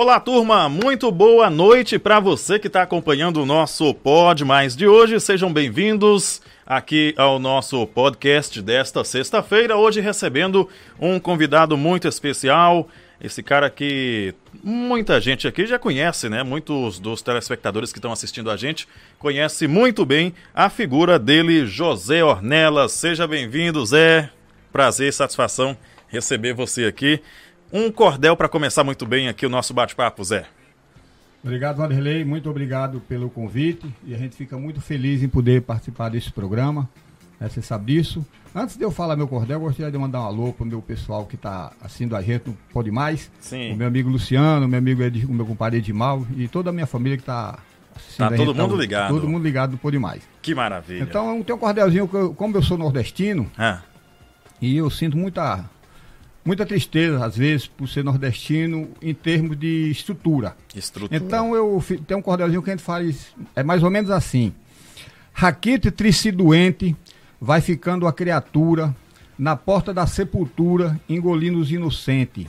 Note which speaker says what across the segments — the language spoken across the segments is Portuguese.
Speaker 1: Olá, turma, muito boa noite para você que está acompanhando o nosso Pod Mais de hoje. Sejam bem-vindos aqui ao nosso podcast desta sexta-feira. Hoje recebendo um convidado muito especial. Esse cara que muita gente aqui já conhece, né? Muitos dos telespectadores que estão assistindo a gente conhece muito bem a figura dele, José Ornelas. Seja bem-vindo, Zé. Prazer e satisfação receber você aqui. Um cordel para começar muito bem aqui o nosso bate-papo, Zé.
Speaker 2: Obrigado, Vanderlei. Muito obrigado pelo convite. E a gente fica muito feliz em poder participar desse programa. Né, você sabe disso. Antes de eu falar meu cordel, eu gostaria de mandar um alô para o meu pessoal que está assistindo a gente, não pode mais.
Speaker 1: Sim.
Speaker 2: O meu amigo Luciano, meu amigo Ed, o meu compadre Edmal e toda a minha família que está assistindo
Speaker 1: Tá todo
Speaker 2: gente,
Speaker 1: mundo ligado.
Speaker 2: Todo mundo ligado no Pode Mais.
Speaker 1: Que maravilha.
Speaker 2: Então tem um cordelzinho, eu- como eu sou nordestino,
Speaker 1: Ah,
Speaker 2: e eu sinto muita, muita tristeza, às vezes, por ser nordestino em termos de estrutura.
Speaker 1: estrutura.
Speaker 2: Então eu tem um cordelzinho que a gente faz, é mais ou menos assim. Raquete tricidente, vai ficando a criatura, na porta da sepultura, engolindo os inocentes.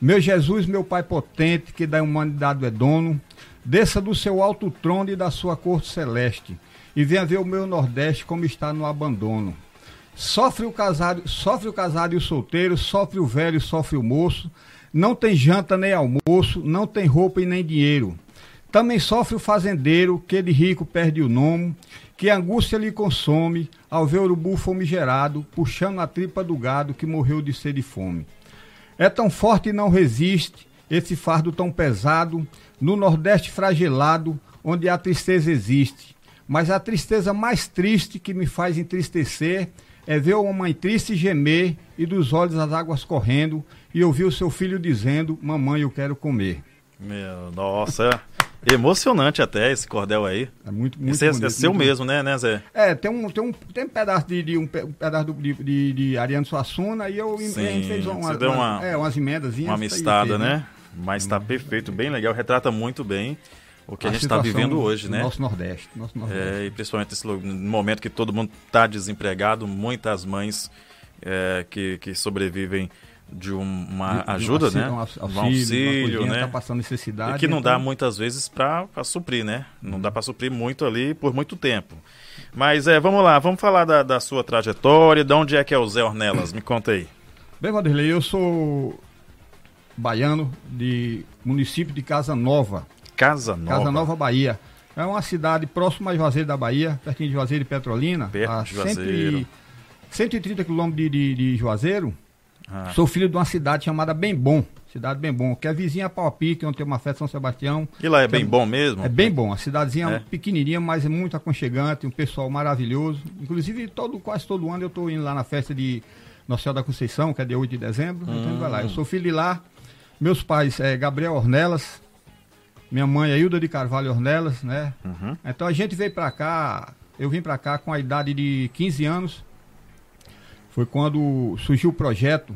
Speaker 2: Meu Jesus, meu Pai potente, que da humanidade é dono, desça do seu alto trono e da sua corte celeste, e venha ver o meu Nordeste como está no abandono. Sofre o casado, sofre o casado e o solteiro, sofre o velho, sofre o moço. Não tem janta nem almoço, não tem roupa e nem dinheiro. Também sofre o fazendeiro, que de rico perde o nome, que angústia lhe consome, ao ver urubu famigerado, puxando a tripa do gado que morreu de sede e fome. É tão forte e não resiste, esse fardo tão pesado, no Nordeste fragelado, onde a tristeza existe. Mas a tristeza mais triste que me faz entristecer é ver uma mãe triste gemer e dos olhos as águas correndo e ouvir o seu filho dizendo: Mamãe, eu quero comer.
Speaker 1: Meu, nossa, é emocionante até esse cordel aí.
Speaker 2: É muito, muito
Speaker 1: Esse é, é
Speaker 2: bonito,
Speaker 1: seu
Speaker 2: muito
Speaker 1: mesmo, né, né, Zé?
Speaker 2: É, tem um, tem um, tem um pedaço de, de um, um pedaço de, de, de Ariano Suassuna e eu
Speaker 1: Sim,
Speaker 2: a gente fez uma,
Speaker 1: você deu uma-
Speaker 2: é, umas emendas.
Speaker 1: Uma amistada, né? Mas tá perfeito, bem legal, retrata muito bem o que a, gente está vivendo hoje, né?
Speaker 2: Nosso Nordeste. Nosso Nordeste.
Speaker 1: É, e principalmente nesse momento que todo mundo está desempregado, muitas mães é, que, que sobrevivem de um- uma
Speaker 2: De- de um
Speaker 1: ajuda,
Speaker 2: auxílio,
Speaker 1: né?
Speaker 2: Um aux-
Speaker 1: Um
Speaker 2: auxílio,
Speaker 1: auxílio, né?
Speaker 2: Tá passando necessidade.
Speaker 1: E que não
Speaker 2: então-
Speaker 1: dá muitas vezes para suprir, né? Não dá para suprir muito ali por muito tempo. Mas é, vamos lá, vamos falar da, da sua trajetória, de onde é que é o Zé Ornelas? Me conta aí.
Speaker 2: Bem, Vanderlei, eu sou baiano de município de Casa Nova,
Speaker 1: Casa Nova.
Speaker 2: Casa Nova, Bahia. É uma cidade próxima a Juazeiro da Bahia, pertinho de Juazeiro e Petrolina.
Speaker 1: Perto
Speaker 2: a
Speaker 1: de Juazeiro.
Speaker 2: 100 e- 130 quilômetros de, de, de Juazeiro.
Speaker 1: Ah,
Speaker 2: Sou filho de uma cidade chamada Bem Bom. Cidade Bem Bom, que é vizinha a Pau a Pique, onde tem uma festa São Sebastião.
Speaker 1: e lá é bem bom mesmo?
Speaker 2: É bem bom, a cidadezinha
Speaker 1: É?
Speaker 2: pequenininha, mas é muito aconchegante, um pessoal maravilhoso. Inclusive, todo, quase todo ano eu estou indo lá na festa de Nossa Senhora da Conceição, que é dia 8 de dezembro. Então a gente vai lá. Eu sou filho de lá. Meus pais é Gabriel Ornelas, minha mãe é Hilda de Carvalho Ornelas, né?
Speaker 1: Uhum.
Speaker 2: Então a gente veio pra cá, eu vim pra cá com a idade de 15 anos. Foi quando surgiu o projeto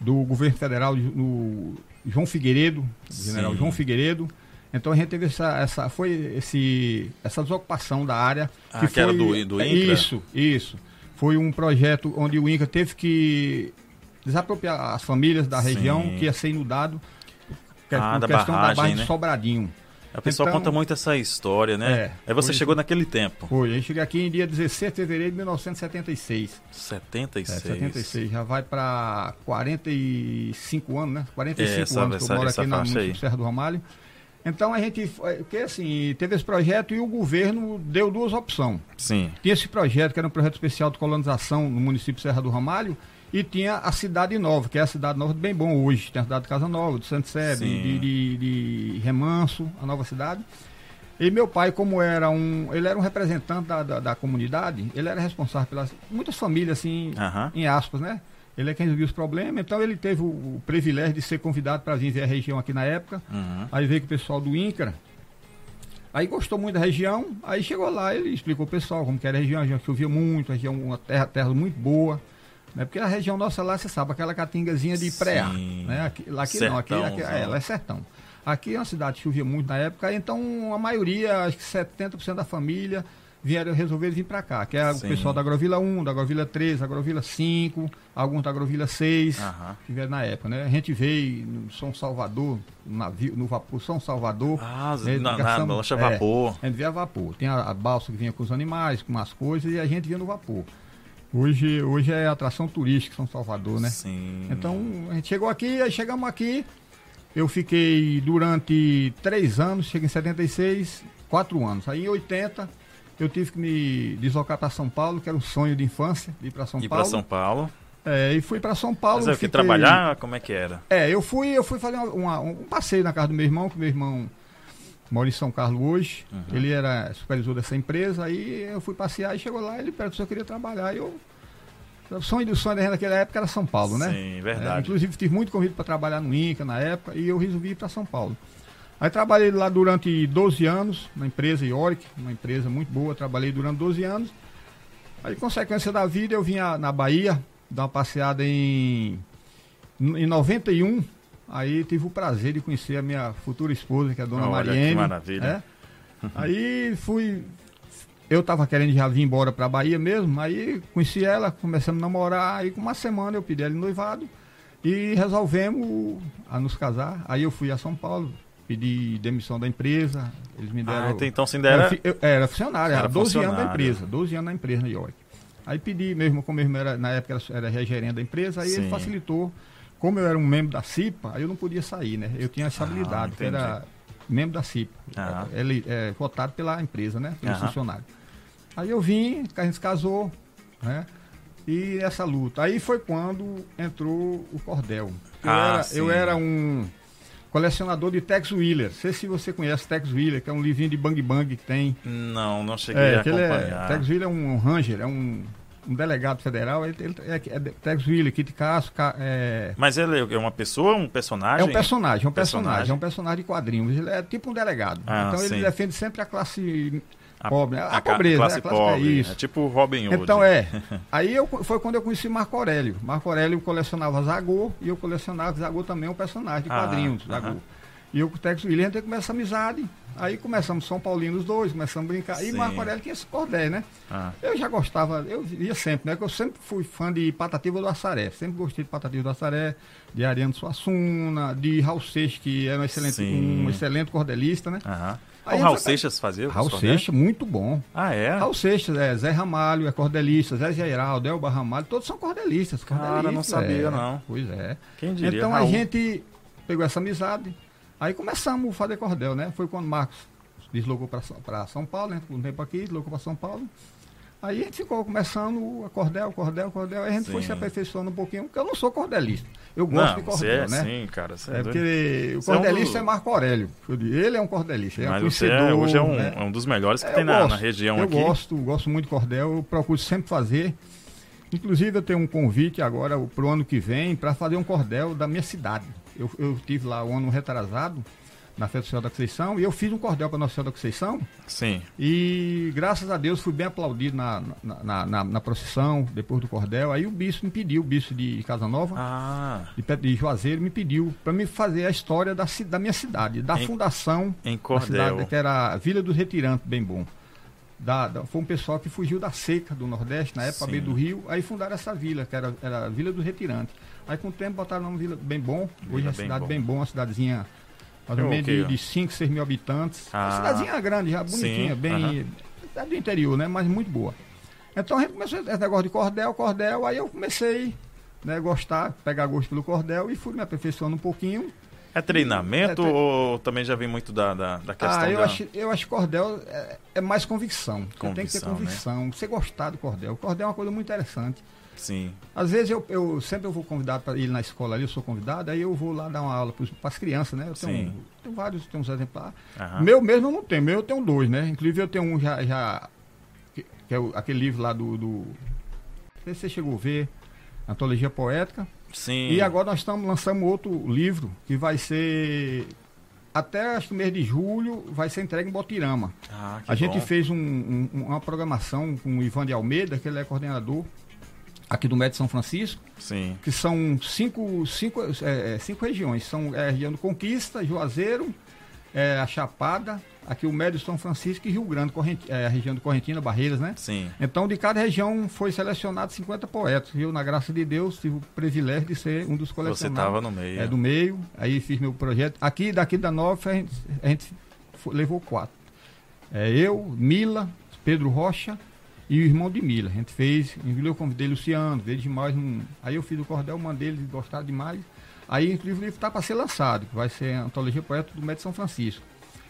Speaker 2: do governo federal de- no João Figueiredo, general
Speaker 1: Sim.
Speaker 2: João Figueiredo. Então a gente teve essa, essa foi esse essa desocupação da área
Speaker 1: Ah, que era do- do
Speaker 2: é,
Speaker 1: INCRA?
Speaker 2: Isso, isso. Foi um projeto onde o INCRA teve que desapropriar as famílias da
Speaker 1: Sim.
Speaker 2: região que ia ser inundado que-
Speaker 1: Ah,
Speaker 2: por
Speaker 1: da
Speaker 2: questão
Speaker 1: barragem,
Speaker 2: da barra
Speaker 1: né?
Speaker 2: de Sobradinho.
Speaker 1: A pessoa
Speaker 2: Então-
Speaker 1: conta muito essa história, né?
Speaker 2: É,
Speaker 1: Aí você chegou naquele tempo.
Speaker 2: Foi, eu cheguei aqui em dia 16 de fevereiro de 1976.
Speaker 1: 76.
Speaker 2: É, 76, já vai para 45 anos, né? 45
Speaker 1: É, essa-
Speaker 2: anos que
Speaker 1: essa-
Speaker 2: eu moro aqui na município. Serra do Ramalho. Então a gente, porque assim, teve esse projeto e o governo deu duas opções.
Speaker 1: Sim.
Speaker 2: Tinha esse projeto, que era um projeto especial de colonização no município Serra do Ramalho, e tinha a Cidade Nova, que é a Cidade Nova de Bem Bom hoje. Tem a cidade de Casa Nova, de Santo Sebe, de, de, de Remanso, a nova cidade. E meu pai, como era um. Ele era um representante da, da, da comunidade, ele era responsável pelas. Muitas famílias, assim,
Speaker 1: Aham.
Speaker 2: em aspas, né? Ele é quem resolvia os problemas, então ele teve o, o privilégio de ser convidado para vir ver a região aqui na época.
Speaker 1: Uhum.
Speaker 2: Aí veio com o pessoal do INCRA. Aí gostou muito da região, aí chegou lá, ele explicou ao pessoal como que era a região, a região chovia muito, a região, uma terra, terra muito boa. Né? Porque a região nossa lá, você sabe, aquela catingazinha de pré
Speaker 1: Sim.
Speaker 2: né? Aqui, lá aqui não, aqui, aqui
Speaker 1: Sertãozão.
Speaker 2: é, lá é sertão. Aqui é uma cidade que chovia muito na época, então a maioria, acho que 70% da família vieram resolver vir para cá, que é
Speaker 1: Sim.
Speaker 2: o pessoal da Agrovila 1, da Agrovila 3, da Agrovila 5, alguns da Agrovila 6,
Speaker 1: Aham.
Speaker 2: que vieram na época, né? A gente veio no São Salvador, no navio, no vapor São Salvador.
Speaker 1: Ah,
Speaker 2: né?
Speaker 1: na, na lancha
Speaker 2: é,
Speaker 1: vapor.
Speaker 2: a gente via a vapor. Tem a, a balsa que vinha com os animais, com as coisas, e a gente vinha no vapor. Hoje, hoje é atração turística São Salvador, né?
Speaker 1: Sim.
Speaker 2: Então, a gente chegou aqui, aí chegamos aqui. Eu fiquei durante três anos, cheguei em 76, quatro anos. Aí em 80, eu tive que me deslocar para São Paulo, que era um sonho de infância, de ir para São
Speaker 1: Ir pra
Speaker 2: Paulo.
Speaker 1: São Paulo.
Speaker 2: É, e fui para São Paulo.
Speaker 1: Mas é que
Speaker 2: fiquei-
Speaker 1: trabalhar? Como é que era?
Speaker 2: É, eu fui, eu fui fazer uma- uma- um passeio na casa do meu irmão, que meu irmão em São Carlos hoje.
Speaker 1: Uhum.
Speaker 2: Ele era supervisor dessa empresa, aí eu fui passear e chegou lá, ele perguntou se eu queria trabalhar. E eu. O sonho do sonho naquela época era São Paulo, né?
Speaker 1: Sim,
Speaker 2: É,
Speaker 1: verdade.
Speaker 2: inclusive tive muito convite para trabalhar no INCA na época e eu resolvi ir para São Paulo. Aí trabalhei lá durante 12 anos, na empresa Ioric, uma empresa muito boa, trabalhei durante 12 anos. Aí, consequência da vida, eu vim na Bahia, dar uma passeada em, em 91. Aí tive o prazer de conhecer a minha futura esposa, que é a dona
Speaker 1: que
Speaker 2: Mariene.
Speaker 1: maravilha.
Speaker 2: É. Aí fui. Eu tava querendo já vir embora pra Bahia mesmo, aí conheci ela, começamos a namorar, aí com uma semana eu pedi ela em noivado e resolvemos a nos casar. Aí eu fui a São Paulo, pedi demissão da empresa, eles me deram.
Speaker 1: Ah, então,
Speaker 2: Era,
Speaker 1: era.
Speaker 2: fi- eu- era funcionário,
Speaker 1: Era
Speaker 2: era 12 anos da empresa, 12 anos na empresa na York. Aí pedi, mesmo como mesmo era, na época era, era gerente da empresa, aí
Speaker 1: Sim.
Speaker 2: ele facilitou. Como eu era um membro da CIPA, aí eu não podia sair, né? Eu tinha essa
Speaker 1: Ah,
Speaker 2: habilidade, que
Speaker 1: entendi.
Speaker 2: era membro da CIPA.
Speaker 1: Aham.
Speaker 2: Ele é votado pela empresa, né? Pelo
Speaker 1: Aham.
Speaker 2: funcionário. Aí eu vim, a gente se casou, né? E essa luta. Aí foi quando entrou o cordel. Eu,
Speaker 1: Ah,
Speaker 2: era,
Speaker 1: sim.
Speaker 2: eu era um colecionador de Tex Wheeler. Não sei se você conhece Tex Wheeler, que é um livrinho de Bang Bang que tem.
Speaker 1: Não, não cheguei
Speaker 2: É,
Speaker 1: a
Speaker 2: é,
Speaker 1: acompanhar.
Speaker 2: Tex Wheeler é um ranger, é um, um delegado federal. Ele, ele é, é Tex Kit Casso, ca- é,
Speaker 1: Mas ele é uma pessoa, um personagem?
Speaker 2: é um personagem, é um personagem,
Speaker 1: Personagem.
Speaker 2: é um personagem de quadrinhos. Ele é tipo um delegado.
Speaker 1: Ah,
Speaker 2: então
Speaker 1: sim.
Speaker 2: ele defende sempre a classe
Speaker 1: A-
Speaker 2: pobre, a,
Speaker 1: a
Speaker 2: pobreza,
Speaker 1: classe
Speaker 2: né? A classe-
Speaker 1: pobre.
Speaker 2: É isso.
Speaker 1: É tipo Robin Hood.
Speaker 2: Então é. Aí eu, foi quando eu conheci Marco Aurélio. Marco Aurélio colecionava Zagor e eu colecionava Zagor também, um personagem de
Speaker 1: Ah,
Speaker 2: quadrinhos,
Speaker 1: aham.
Speaker 2: Zagor. E eu com o Tex William a gente começa amizade. Aí começamos São Paulino os dois, começamos a brincar. E
Speaker 1: Sim.
Speaker 2: Marco Aurélio tinha esse cordé, né?
Speaker 1: Ah,
Speaker 2: Eu já gostava, eu via sempre, né? Que eu sempre fui fã de Patativa do Assaré. Sempre gostei de Patativa do Assaré, de Ariano Suassuna, de Raul Seixas, que era um excelente,
Speaker 1: Sim.
Speaker 2: um excelente cordelista, né?
Speaker 1: aham.
Speaker 2: Aí
Speaker 1: o Raul Seixas fazia?
Speaker 2: Raul? Seixas, muito bom.
Speaker 1: Ah, é?
Speaker 2: Raul Seixas, é, Zé Ramalho é cordelista, Zé Geraldo, Elba Ramalho, todos são cordelistas.
Speaker 1: Cara,
Speaker 2: cordelistas,
Speaker 1: não sabia,
Speaker 2: é.
Speaker 1: não.
Speaker 2: Pois é.
Speaker 1: Quem diria?
Speaker 2: então a
Speaker 1: Raul?
Speaker 2: gente pegou essa amizade, aí começamos a fazer cordel, né? Foi quando o Marcos deslocou para São Paulo, né? Um tempo aqui, deslocou para São Paulo. Aí a gente ficou começando a cordel, cordel, cordel, aí a gente foi
Speaker 1: Sim.
Speaker 2: se aperfeiçoando um pouquinho, porque eu não sou cordelista. Eu gosto
Speaker 1: Não,
Speaker 2: de cordel,
Speaker 1: é
Speaker 2: né?
Speaker 1: sim, cara. Você é
Speaker 2: É porque o
Speaker 1: Você é um
Speaker 2: cordelista é Marco Aurélio. eu Ele é um cordelista, é um
Speaker 1: Mas você é,
Speaker 2: conhecedor,
Speaker 1: hoje é um,
Speaker 2: né?
Speaker 1: é um dos melhores que
Speaker 2: É,
Speaker 1: tem
Speaker 2: eu
Speaker 1: na,
Speaker 2: gosto,
Speaker 1: na região
Speaker 2: eu
Speaker 1: aqui.
Speaker 2: gosto, gosto muito de cordel, eu procuro sempre fazer. Inclusive eu tenho um convite agora para o ano que vem para fazer um cordel da minha cidade. Eu, eu tive lá o ano retrasado na Festa Social da Conceição e eu fiz um cordel para Nossa Senhora da Conceição
Speaker 1: Sim.
Speaker 2: e graças a Deus fui bem aplaudido na, na, na, na- na procissão depois do cordel. Aí o bispo me pediu, o bispo de Casa Nova,
Speaker 1: Ah,
Speaker 2: de, de Juazeiro, me pediu para me fazer a história da, da minha cidade, da
Speaker 1: Em-
Speaker 2: fundação
Speaker 1: em
Speaker 2: da
Speaker 1: cordel.
Speaker 2: cidade, que era a Vila dos Retirantes, bem bom. Da, da- foi um pessoal que fugiu da seca do Nordeste, na época,
Speaker 1: Sim.
Speaker 2: meio do Rio, aí fundaram essa vila, que era, era a Vila dos Retirantes. Aí com o tempo botaram o nome Vila Bem Bom, hoje é uma cidade
Speaker 1: Bom.
Speaker 2: bem bom, uma cidadezinha mais
Speaker 1: É
Speaker 2: ou menos de, de 5, 6 mil habitantes.
Speaker 1: Ah.
Speaker 2: Uma cidadezinha grande, já bonitinha,
Speaker 1: Sim,
Speaker 2: bem.
Speaker 1: aham.
Speaker 2: Cidade do interior, né? Mas muito boa. Então a gente começou esse negócio de cordel, cordel, aí eu comecei né, gostar, pegar gosto pelo cordel e fui me aperfeiçoando um pouquinho.
Speaker 1: É treinamento
Speaker 2: É, tre-
Speaker 1: ou também já vem muito da, da, da questão
Speaker 2: Ah, eu
Speaker 1: da...
Speaker 2: acho, eu acho que cordel é, é mais convicção. Você tem que ter
Speaker 1: Convicção, né?
Speaker 2: convicção. Você gostar do cordel. O cordel é uma coisa muito interessante.
Speaker 1: Sim.
Speaker 2: Às vezes eu, eu sempre eu vou convidado para ir na escola ali, eu sou convidado, aí eu vou lá dar uma aula para as crianças, né? Eu tenho,
Speaker 1: Sim.
Speaker 2: tenho vários, tenho uns exemplares.
Speaker 1: Aham.
Speaker 2: Meu mesmo eu não tenho, meu eu tenho dois, né? Inclusive eu tenho um já, já que, que é o- aquele livro lá do, do. Não sei se você chegou a ver, Antologia Poética.
Speaker 1: Sim.
Speaker 2: E agora nós estamos lançando outro livro que vai ser. Até acho que mês de julho vai ser entregue em Botirama.
Speaker 1: Ah,
Speaker 2: A gente
Speaker 1: bom.
Speaker 2: fez um- um- uma programação com o Ivan de Almeida, que ele é coordenador aqui do Médio São Francisco,
Speaker 1: Sim.
Speaker 2: que são cinco, cinco, é, é, cinco regiões. São é, a região do Conquista, Juazeiro, é, a Chapada, aqui o Médio São Francisco e Rio Grande, Correnti, é, a região de Correntina, Barreiras, né?
Speaker 1: Sim.
Speaker 2: Então, de cada região foi selecionado 50 poetas. Eu, na graça de Deus, tive o privilégio de ser um dos
Speaker 1: Você
Speaker 2: colecionados.
Speaker 1: estava no meio.
Speaker 2: É do meio, aí fiz meu projeto. Aqui, daqui da Nova, a gente, a gente levou quatro. É, eu, Mila, Pedro Rocha e o irmão de Mila. A gente fez, eu convidei Luciano, veio demais. Um, aí eu fiz o cordel, mandei eles gostaram demais. Aí, inclusive, o livro está para ser lançado, que vai ser a Antologia Poeta do Médio São Francisco.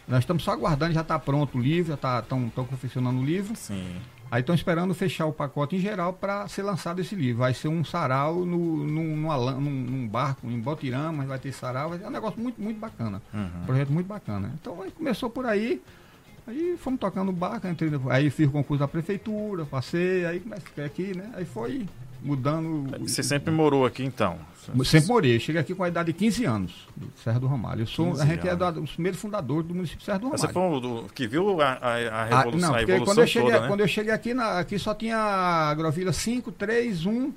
Speaker 2: Nós estamos só aguardando, já está pronto o livro, já estão confeccionando o livro.
Speaker 1: Sim.
Speaker 2: Aí estão esperando fechar o pacote em geral para ser lançado esse livro. Vai ser um sarau no, num, numa num, num barco em Botirama, vai ter sarau, ser um negócio muito, muito bacana.
Speaker 1: Uhum.
Speaker 2: Um projeto muito bacana. Então começou por aí, aí fomos tocando o barco, entrei, aí fiz o concurso da prefeitura, passei, aí comecei aqui, né? Aí foi mudando.
Speaker 1: Você sempre morou aqui então?
Speaker 2: Sempre morei. Cheguei aqui com a idade de 15 anos, do Serra do Ramalho. Eu sou,
Speaker 1: 15
Speaker 2: a gente é
Speaker 1: anos.
Speaker 2: da- dos primeiros fundadores do município de Serra do Ramalho.
Speaker 1: Você foi o do- que viu a, a, a
Speaker 2: Ah,
Speaker 1: revolução,
Speaker 2: não,
Speaker 1: a evolução
Speaker 2: quando eu cheguei,
Speaker 1: toda, né?
Speaker 2: quando eu cheguei aqui, na- aqui só tinha agrovilha 5, 3, 1,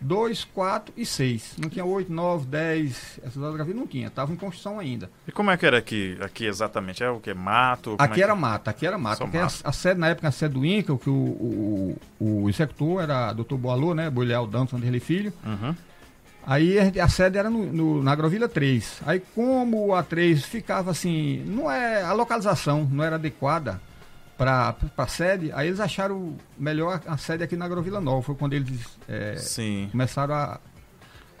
Speaker 2: 2, 4 e 6. Não tinha 8, 9, 10. Essas agrovilhas não tinha, estavam em construção ainda.
Speaker 1: E como é que era aqui, aqui exatamente? É o que? Mato?
Speaker 2: Aqui
Speaker 1: é
Speaker 2: era
Speaker 1: que-
Speaker 2: mata, aqui era mata.
Speaker 1: Só
Speaker 2: Porque a,
Speaker 1: mato.
Speaker 2: a sede, na época, a sede do INCA, o que o, o, o, executor era Dr. Boalô, né? Boileal Dantas Vanderlei Filho.
Speaker 1: Uhum.
Speaker 2: Aí a, a sede era no, no- na Agrovilha 3. Aí como a 3 ficava assim, não é a localização não era adequada para a sede, aí eles acharam melhor a, sede aqui na Agrovila Nova. Foi quando eles é, começaram a,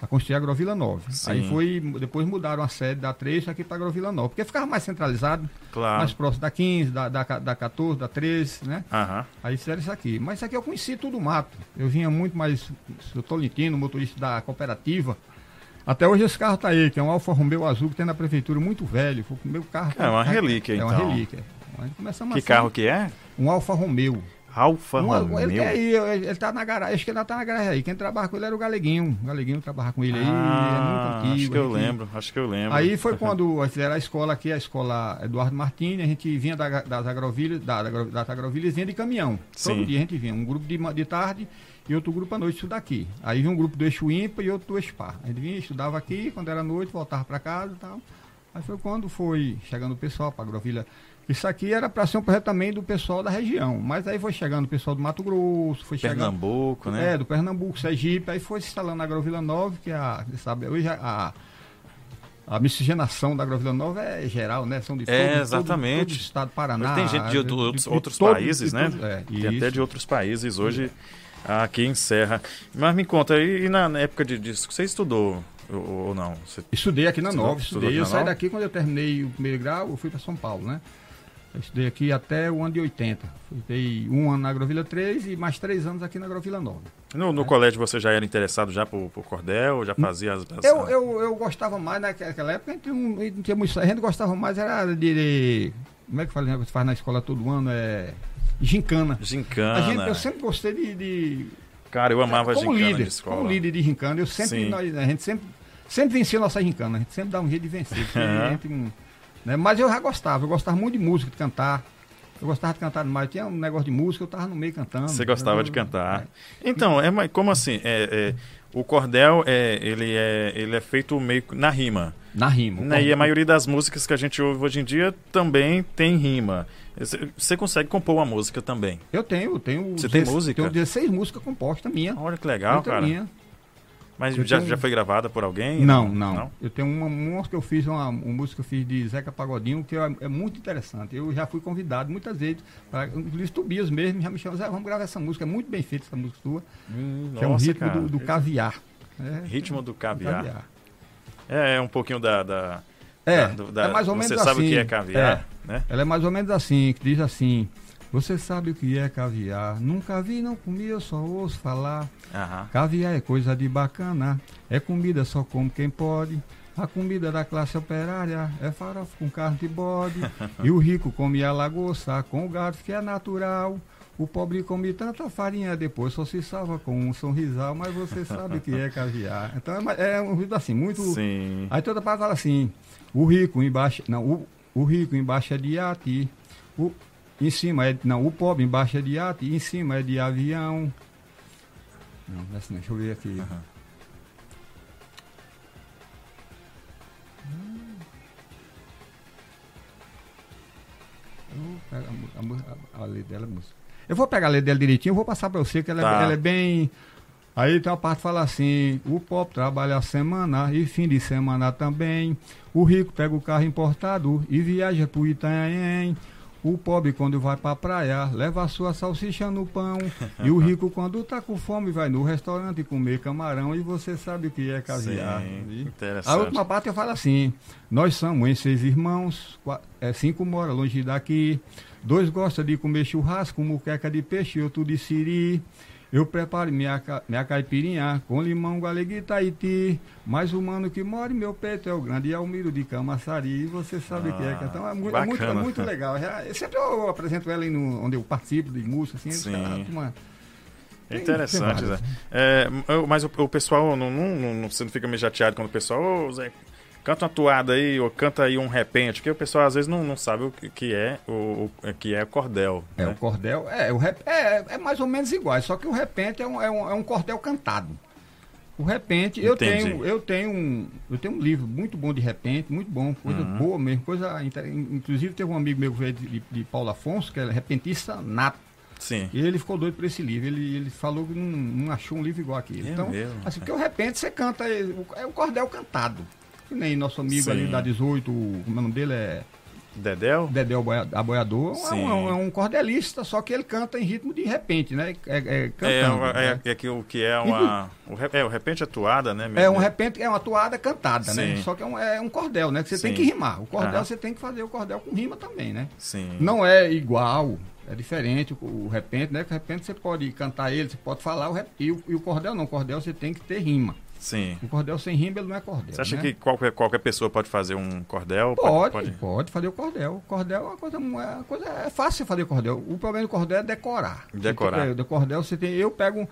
Speaker 2: a construir a Agrovila Nova.
Speaker 1: Sim.
Speaker 2: Aí foi, depois mudaram a sede da 3 aqui para a Agrovila Nova, porque ficava mais centralizado,
Speaker 1: Claro.
Speaker 2: mais próximo da 15, da, da, da 14, da 13, né?
Speaker 1: Aham.
Speaker 2: Aí fizeram isso aqui. Mas isso aqui eu conheci tudo mato. Eu vinha muito mais. Eu Tolentino, motorista da cooperativa. Até hoje esse carro tá aí, que é um Alfa Romeo azul que tem na prefeitura, muito velho. Foi o meu carro.
Speaker 1: É uma relíquia,
Speaker 2: É uma
Speaker 1: então.
Speaker 2: relíquia. Aí começamos
Speaker 1: Que carro que é?
Speaker 2: Um Alfa Romeo.
Speaker 1: Alfa
Speaker 2: Um-
Speaker 1: Romeo.
Speaker 2: ele, aí, ele, ele tá na garagem, acho que ele ainda tá na garagem aí. Quem trabalha com ele era o Galeguinho. O Galeguinho trabalha com ele aí,
Speaker 1: Ah,
Speaker 2: é antigo.
Speaker 1: acho que eu
Speaker 2: a gente-
Speaker 1: lembro, acho que eu lembro.
Speaker 2: Aí foi quando fizeram a escola aqui, a escola Eduardo Martini, a gente vinha da- das agrovilhas, da, da, das agrovilhas vinha de caminhão.
Speaker 1: Sim.
Speaker 2: Todo dia a gente vinha, um grupo de, de tarde e outro grupo à noite estudar aqui. Aí vinha um grupo do eixo ímpar e outro do eixo par. A gente vinha, estudava aqui, quando era noite, voltava para casa e tal. Aí foi quando foi chegando o pessoal para agrovilha. Isso aqui era para ser um projeto também do pessoal da região, mas aí foi chegando o pessoal do Mato Grosso, foi chegando
Speaker 1: Pernambuco, né?
Speaker 2: é, do Pernambuco, Sergipe, aí foi se instalando na Agrovila Nova, que é a, sabe, hoje a, a miscigenação da Agrovila Nova é geral, né? São de
Speaker 1: É,
Speaker 2: todo,
Speaker 1: exatamente.
Speaker 2: todo, todo o estado do Paraná.
Speaker 1: Tem gente de, outro-
Speaker 2: de-
Speaker 1: outros,
Speaker 2: de
Speaker 1: outros
Speaker 2: todo-
Speaker 1: países,
Speaker 2: de
Speaker 1: né?
Speaker 2: é,
Speaker 1: Tem até
Speaker 2: isso.
Speaker 1: de outros países hoje aqui em Serra. Mas me conta, e, e na, época de disco, você estudou ou, ou não? Você-
Speaker 2: Estudei aqui na Nova, estudei. Eu saí daqui quando eu terminei o primeiro grau, eu fui para São Paulo, né? Eu estudei aqui até o ano de 80. Estudei um ano na Agrovila 3 e mais três anos aqui na Agrovila Nova.
Speaker 1: no no colégio você já era interessado já por, por cordel, já fazia as... as-
Speaker 2: Eu, eu, eu gostava mais naquela época, a gente não, tinha muito, a gente gostava mais era de, de- como é que fala, né, você faz na escola todo ano, é gincana.
Speaker 1: Gincana.
Speaker 2: Gente, eu sempre gostei de, de
Speaker 1: Cara, eu amava
Speaker 2: como
Speaker 1: gincana
Speaker 2: líder,
Speaker 1: de escola.
Speaker 2: como líder de gincana, eu sempre, nós- a gente sempre, sempre vencia nossa gincana, a gente sempre dá um jeito de vencer. né, mas eu já gostava, eu gostava muito de música, de cantar. Eu gostava de cantar demais. Tinha um negócio de música, eu tava no meio cantando.
Speaker 1: Você gostava
Speaker 2: Eu-
Speaker 1: de cantar.
Speaker 2: é.
Speaker 1: Então, é, mas como assim? É, é, o cordel, é, ele, é, ele é feito meio na rima.
Speaker 2: Na rima.
Speaker 1: Né? E a maioria das músicas que a gente ouve hoje em dia também tem rima. Você- consegue compor uma música também.
Speaker 2: Eu tenho, eu tenho.
Speaker 1: Você tem
Speaker 2: 16
Speaker 1: música?
Speaker 2: Tenho 16 músicas compostas minha.
Speaker 1: Olha que legal, cara.
Speaker 2: minha.
Speaker 1: Mas
Speaker 2: Eu
Speaker 1: já,
Speaker 2: tenho-
Speaker 1: já foi gravada por alguém?
Speaker 2: Não, não, Eu tenho uma, uma que eu fiz, uma, uma música que eu fiz de Zeca Pagodinho, que é, é muito interessante. Eu já fui convidado muitas vezes, pra, inclusive Tobias mesmo, já me chamou, Zé, vamos gravar essa música, é muito bem feita essa música sua,
Speaker 1: Hum,
Speaker 2: que é um
Speaker 1: nossa,
Speaker 2: ritmo
Speaker 1: cara.
Speaker 2: do, do caviar. É,
Speaker 1: Ritmo do
Speaker 2: do
Speaker 1: caviar. É, é um pouquinho da... da
Speaker 2: É,
Speaker 1: da- do- da-
Speaker 2: é mais ou menos
Speaker 1: Você
Speaker 2: assim.
Speaker 1: sabe o que é caviar, né?
Speaker 2: Ela é mais ou menos assim, que diz assim, você sabe o que é caviar, nunca vi, não comi, eu só ouço falar.
Speaker 1: Aham.
Speaker 2: Caviar é coisa de bacana, é comida só como quem pode. A comida da classe operária é farofa com carne de bode. e o rico come a lagosta com o gado que é natural. O pobre come tanta farinha, depois só se salva com um sorrisal, mas você sabe o que é caviar. Então é, é um vídeo assim, muito.
Speaker 1: Sim.
Speaker 2: Aí toda parte fala assim: o rico embaixo. Não, o, o rico embaixo é de iate. O, em cima é. Não, o pobre embaixo é de iate. Em cima é de avião. Não, não é assim, deixa eu ver aqui. pegar a, a, a, a letra dela, música. Eu vou pegar a letra dela direitinho, eu vou passar para você, que ela, é
Speaker 1: Tá.
Speaker 2: ela é bem. Aí tem uma parte que fala assim: o pobre trabalha a semana e fim de semana também. O rico pega o carro importado e viaja pro Itanhaém. O pobre, quando vai pra praia, leva a sua salsicha no pão. e o rico, quando tá com fome, vai no restaurante comer camarão. E você sabe o que é caviar.
Speaker 1: Sim, interessante.
Speaker 2: a última parte eu falo assim: nós somos em seis irmãos, qua- é, cinco moram longe daqui, dois gostam de comer churrasco, muqueca de peixe, outro de siri. Eu preparo minha, minha caipirinha com limão, galega e. Mas o mano que mora em meu peito é o grande Almiro de Camaçari. E você sabe o que é. que Então é, mu- é muito, é muito legal. Já- eu sempre eu apresento ela no, onde eu participo de música. Assim,
Speaker 1: Sim.
Speaker 2: uma-
Speaker 1: É
Speaker 2: tem-
Speaker 1: interessante, Zé.
Speaker 2: várias.
Speaker 1: É, mas o, o pessoal, não, não, não- você não fica meio chateado quando o pessoal, ô Zé, canta uma toada aí, ou canta aí um repente, porque o pessoal às vezes não, não sabe o que- é o, o que é cordel.
Speaker 2: É,
Speaker 1: né?
Speaker 2: o cordel, é, o rep, é, é mais ou menos igual, só que o repente é um, é um, é um cordel cantado. O repente, eu tenho, eu tenho um, eu tenho um livro muito bom de repente, muito bom, coisa
Speaker 1: Uhum.
Speaker 2: boa mesmo, coisa, inclusive teve um amigo meu de, de, de Paulo Afonso, que é repentista nato,
Speaker 1: Sim.
Speaker 2: e ele ficou doido por esse livro, ele, ele falou que não, não achou um livro igual aquele.
Speaker 1: É
Speaker 2: então,
Speaker 1: mesmo?
Speaker 2: assim, porque o repente você canta, é, o- é cordel cantado. Que nem nosso amigo
Speaker 1: Sim.
Speaker 2: ali da 18, o, como é o nome dele é
Speaker 1: Dedéu?
Speaker 2: Dedé Boia- Aboiador, é
Speaker 1: Sim.
Speaker 2: um, é um cordelista, só que ele canta em ritmo de repente, né? É, é,
Speaker 1: É,
Speaker 2: cantando,
Speaker 1: é,
Speaker 2: né?
Speaker 1: é que o que é uma. O, re- é, o repente é toada, né?
Speaker 2: É um repente, é uma toada cantada, né?
Speaker 1: Sim.
Speaker 2: Só que é um, é um cordel, né? Que você
Speaker 1: Sim.
Speaker 2: tem que rimar. O cordel
Speaker 1: Aham.
Speaker 2: você tem que fazer o cordel com rima também, né?
Speaker 1: Sim.
Speaker 2: Não é igual, é diferente o, o repente, né? Que o repente você pode cantar ele, você pode falar, o rep- e, o, e o cordel não. O cordel você tem que ter rima.
Speaker 1: Sim.
Speaker 2: O cordel sem rima ele não é cordel.
Speaker 1: Você acha
Speaker 2: né?
Speaker 1: que qualquer, qualquer pessoa pode fazer um cordel?
Speaker 2: Pode, pode, fazer o cordel. O cordel é uma coisa, é uma coisa é fácil fazer cordel. O problema do cordel é decorar.
Speaker 1: Decorar.
Speaker 2: Você Do cordel você tem, eu pego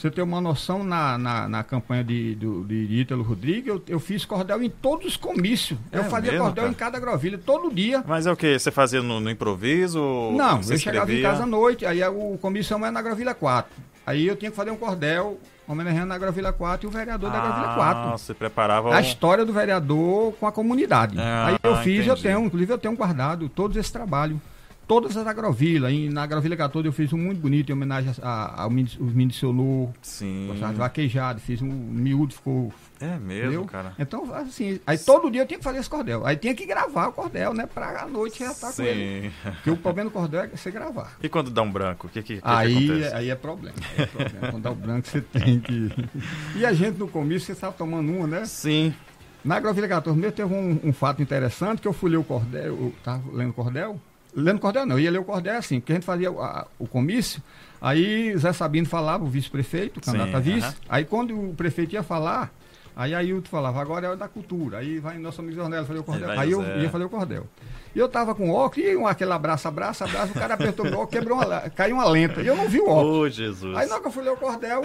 Speaker 2: você tem uma noção na, na, na campanha de, do, de Ítalo Rodrigues, eu, eu fiz cordel em todos os comícios. eu
Speaker 1: É
Speaker 2: fazia
Speaker 1: mesmo,
Speaker 2: cordel
Speaker 1: cara?
Speaker 2: em cada grovilha, todo dia.
Speaker 1: Mas é o que? Você fazia no, no improviso?
Speaker 2: Não, eu chegava em
Speaker 1: escrevia?
Speaker 2: casa à noite, aí o comissão é na grovilha 4. Aí eu tinha que fazer um cordel homenageando na grovilha 4 e o vereador da grovilha 4.
Speaker 1: Ah, você preparava
Speaker 2: a história do vereador com a comunidade.
Speaker 1: Ah,
Speaker 2: Aí eu fiz, eu
Speaker 1: entendi.
Speaker 2: tenho, inclusive eu tenho guardado todos esse trabalho. Todas as agrovilas. E na agrovilha 14 eu fiz um muito bonito em homenagem a- a- ao Mini- os Mini Sonor,
Speaker 1: Sim.
Speaker 2: vaquejado, fiz um miúdo, ficou.
Speaker 1: É mesmo,
Speaker 2: entendeu?
Speaker 1: cara.
Speaker 2: Então, assim, aí todo dia eu tinha que fazer esse cordel. Aí tinha que gravar o cordel, né? Pra a noite já estar com ele.
Speaker 1: Sim.
Speaker 2: Porque o problema do cordel é você gravar.
Speaker 1: E quando dá um branco, o que, que, que, que
Speaker 2: Aí,
Speaker 1: acontece?
Speaker 2: aí é problema. é problema. Quando dá o branco, você tem que. E a gente no começo, você estava tomando uma, né?
Speaker 1: Sim.
Speaker 2: Na Agrovilha 14 mesmo teve um, um fato interessante que eu fui ler o cordel, eu tava lendo o cordel. Lendo cordel não, eu ia ler o cordel assim, porque a gente fazia o- a- o comício, aí Zé Sabino falava, o vice-prefeito, o candidato
Speaker 1: Sim,
Speaker 2: a vice,
Speaker 1: aham.
Speaker 2: aí quando o prefeito ia falar, aí Ailton falava, agora é hora da cultura, aí vai nosso amigo Jornel fazer o cordel, aí eu ia fazer o cordel. E eu tava com óculos, e um, aquele abraço, abraço, abraço, o cara apertou meu óculos, quebrou uma, caiu uma lenta, e eu não vi o óculos.
Speaker 1: Ô, Jesus.
Speaker 2: Aí na hora que eu fui ler o cordel,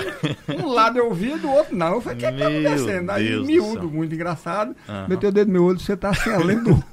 Speaker 2: um lado eu vi, do outro não. Eu falei, o que é que tá acontecendo? Aí
Speaker 1: Deus do
Speaker 2: miúdo, muito engraçado.
Speaker 1: Aham.
Speaker 2: Meteu o dedo no meu olho, você tá assim, além do.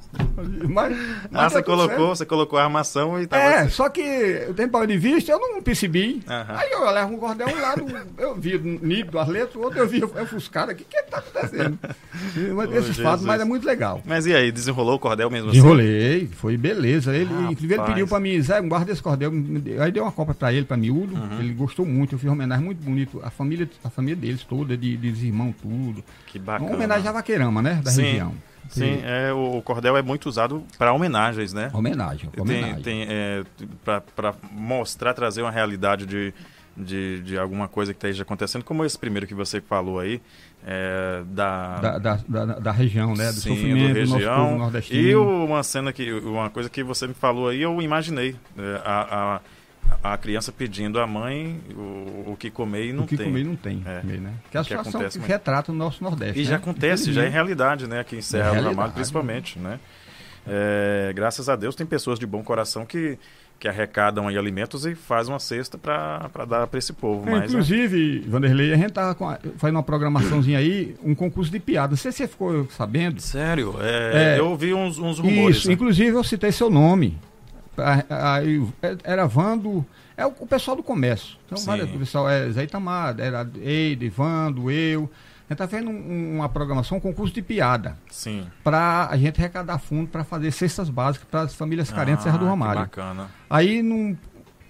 Speaker 2: Mas,
Speaker 1: Ah,
Speaker 2: mas
Speaker 1: você
Speaker 2: tá
Speaker 1: colocou,
Speaker 2: certo.
Speaker 1: você colocou a armação e tava.
Speaker 2: É, só que eu tenho para de vista, eu não percebi.
Speaker 1: Aham.
Speaker 2: Aí eu levo um cordel, um lado eu vi nítido as letras, o outro eu vi ofuscado. O que que tá acontecendo? Mas
Speaker 1: Ô,
Speaker 2: Esses fatos, mas é muito legal.
Speaker 1: Mas e aí, desenrolou o cordel mesmo assim?
Speaker 2: Desenrolei, foi beleza. Ele, inclusive, ele pediu pra mim, Zé, guarda esse cordel. Aí deu uma copa pra ele, pra miúdo.
Speaker 1: Uhum.
Speaker 2: Ele gostou muito, eu fiz uma homenagem muito bonita. A família, a família deles toda, de, dos irmãos, tudo.
Speaker 1: Que bacana.
Speaker 2: Uma homenagem à vaqueirama, né? Da
Speaker 1: Sim,
Speaker 2: região.
Speaker 1: Sim, é, o cordel é muito usado para homenagens, né?
Speaker 2: Homenagem, homenagem.
Speaker 1: Tem, tem, é, para mostrar, trazer uma realidade de, de, de alguma coisa que esteja acontecendo, como esse primeiro que você falou aí, é, da,
Speaker 2: Da, da, da, da região, né? Do
Speaker 1: Sim,
Speaker 2: sofrimento do, nosso
Speaker 1: região.
Speaker 2: povo nordestino.
Speaker 1: E uma cena que, uma coisa que você me falou aí, eu imaginei. é, a, a, a criança pedindo à mãe o, o que comer e não
Speaker 2: o que
Speaker 1: tem.
Speaker 2: comer não tem.
Speaker 1: É.
Speaker 2: comer, né? Que é a
Speaker 1: O que
Speaker 2: situação
Speaker 1: acontece
Speaker 2: que retrata o nosso Nordeste.
Speaker 1: E
Speaker 2: né?
Speaker 1: já acontece, já é
Speaker 2: Infelizmente.
Speaker 1: realidade, né? Aqui em Serra do. Ramalho, principalmente, né? É, graças a Deus tem pessoas de bom coração que, que arrecadam aí alimentos e fazem uma cesta para dar para esse povo.
Speaker 2: É,
Speaker 1: Mas, né?
Speaker 2: inclusive, Vanderlei, a gente tava com a- fazendo uma programaçãozine aí, um concurso de piada. Não sei se você ficou sabendo.
Speaker 1: Sério, é,
Speaker 2: É.
Speaker 1: eu ouvi uns, uns rumores.
Speaker 2: Isso,
Speaker 1: né?
Speaker 2: inclusive eu citei seu nome. A- Aí, era Vando, é o, o pessoal do comércio. Então,
Speaker 1: Sim.
Speaker 2: várias, o pessoal é Zé Itamar, era Eide, Vando, eu. gente está fazendo um- uma programação, um concurso de piada,
Speaker 1: Sim.
Speaker 2: para a gente arrecadar fundo para fazer cestas básicas para as famílias carentes de Serra do
Speaker 1: Ah,
Speaker 2: Romário.
Speaker 1: bacana.
Speaker 2: Aí não,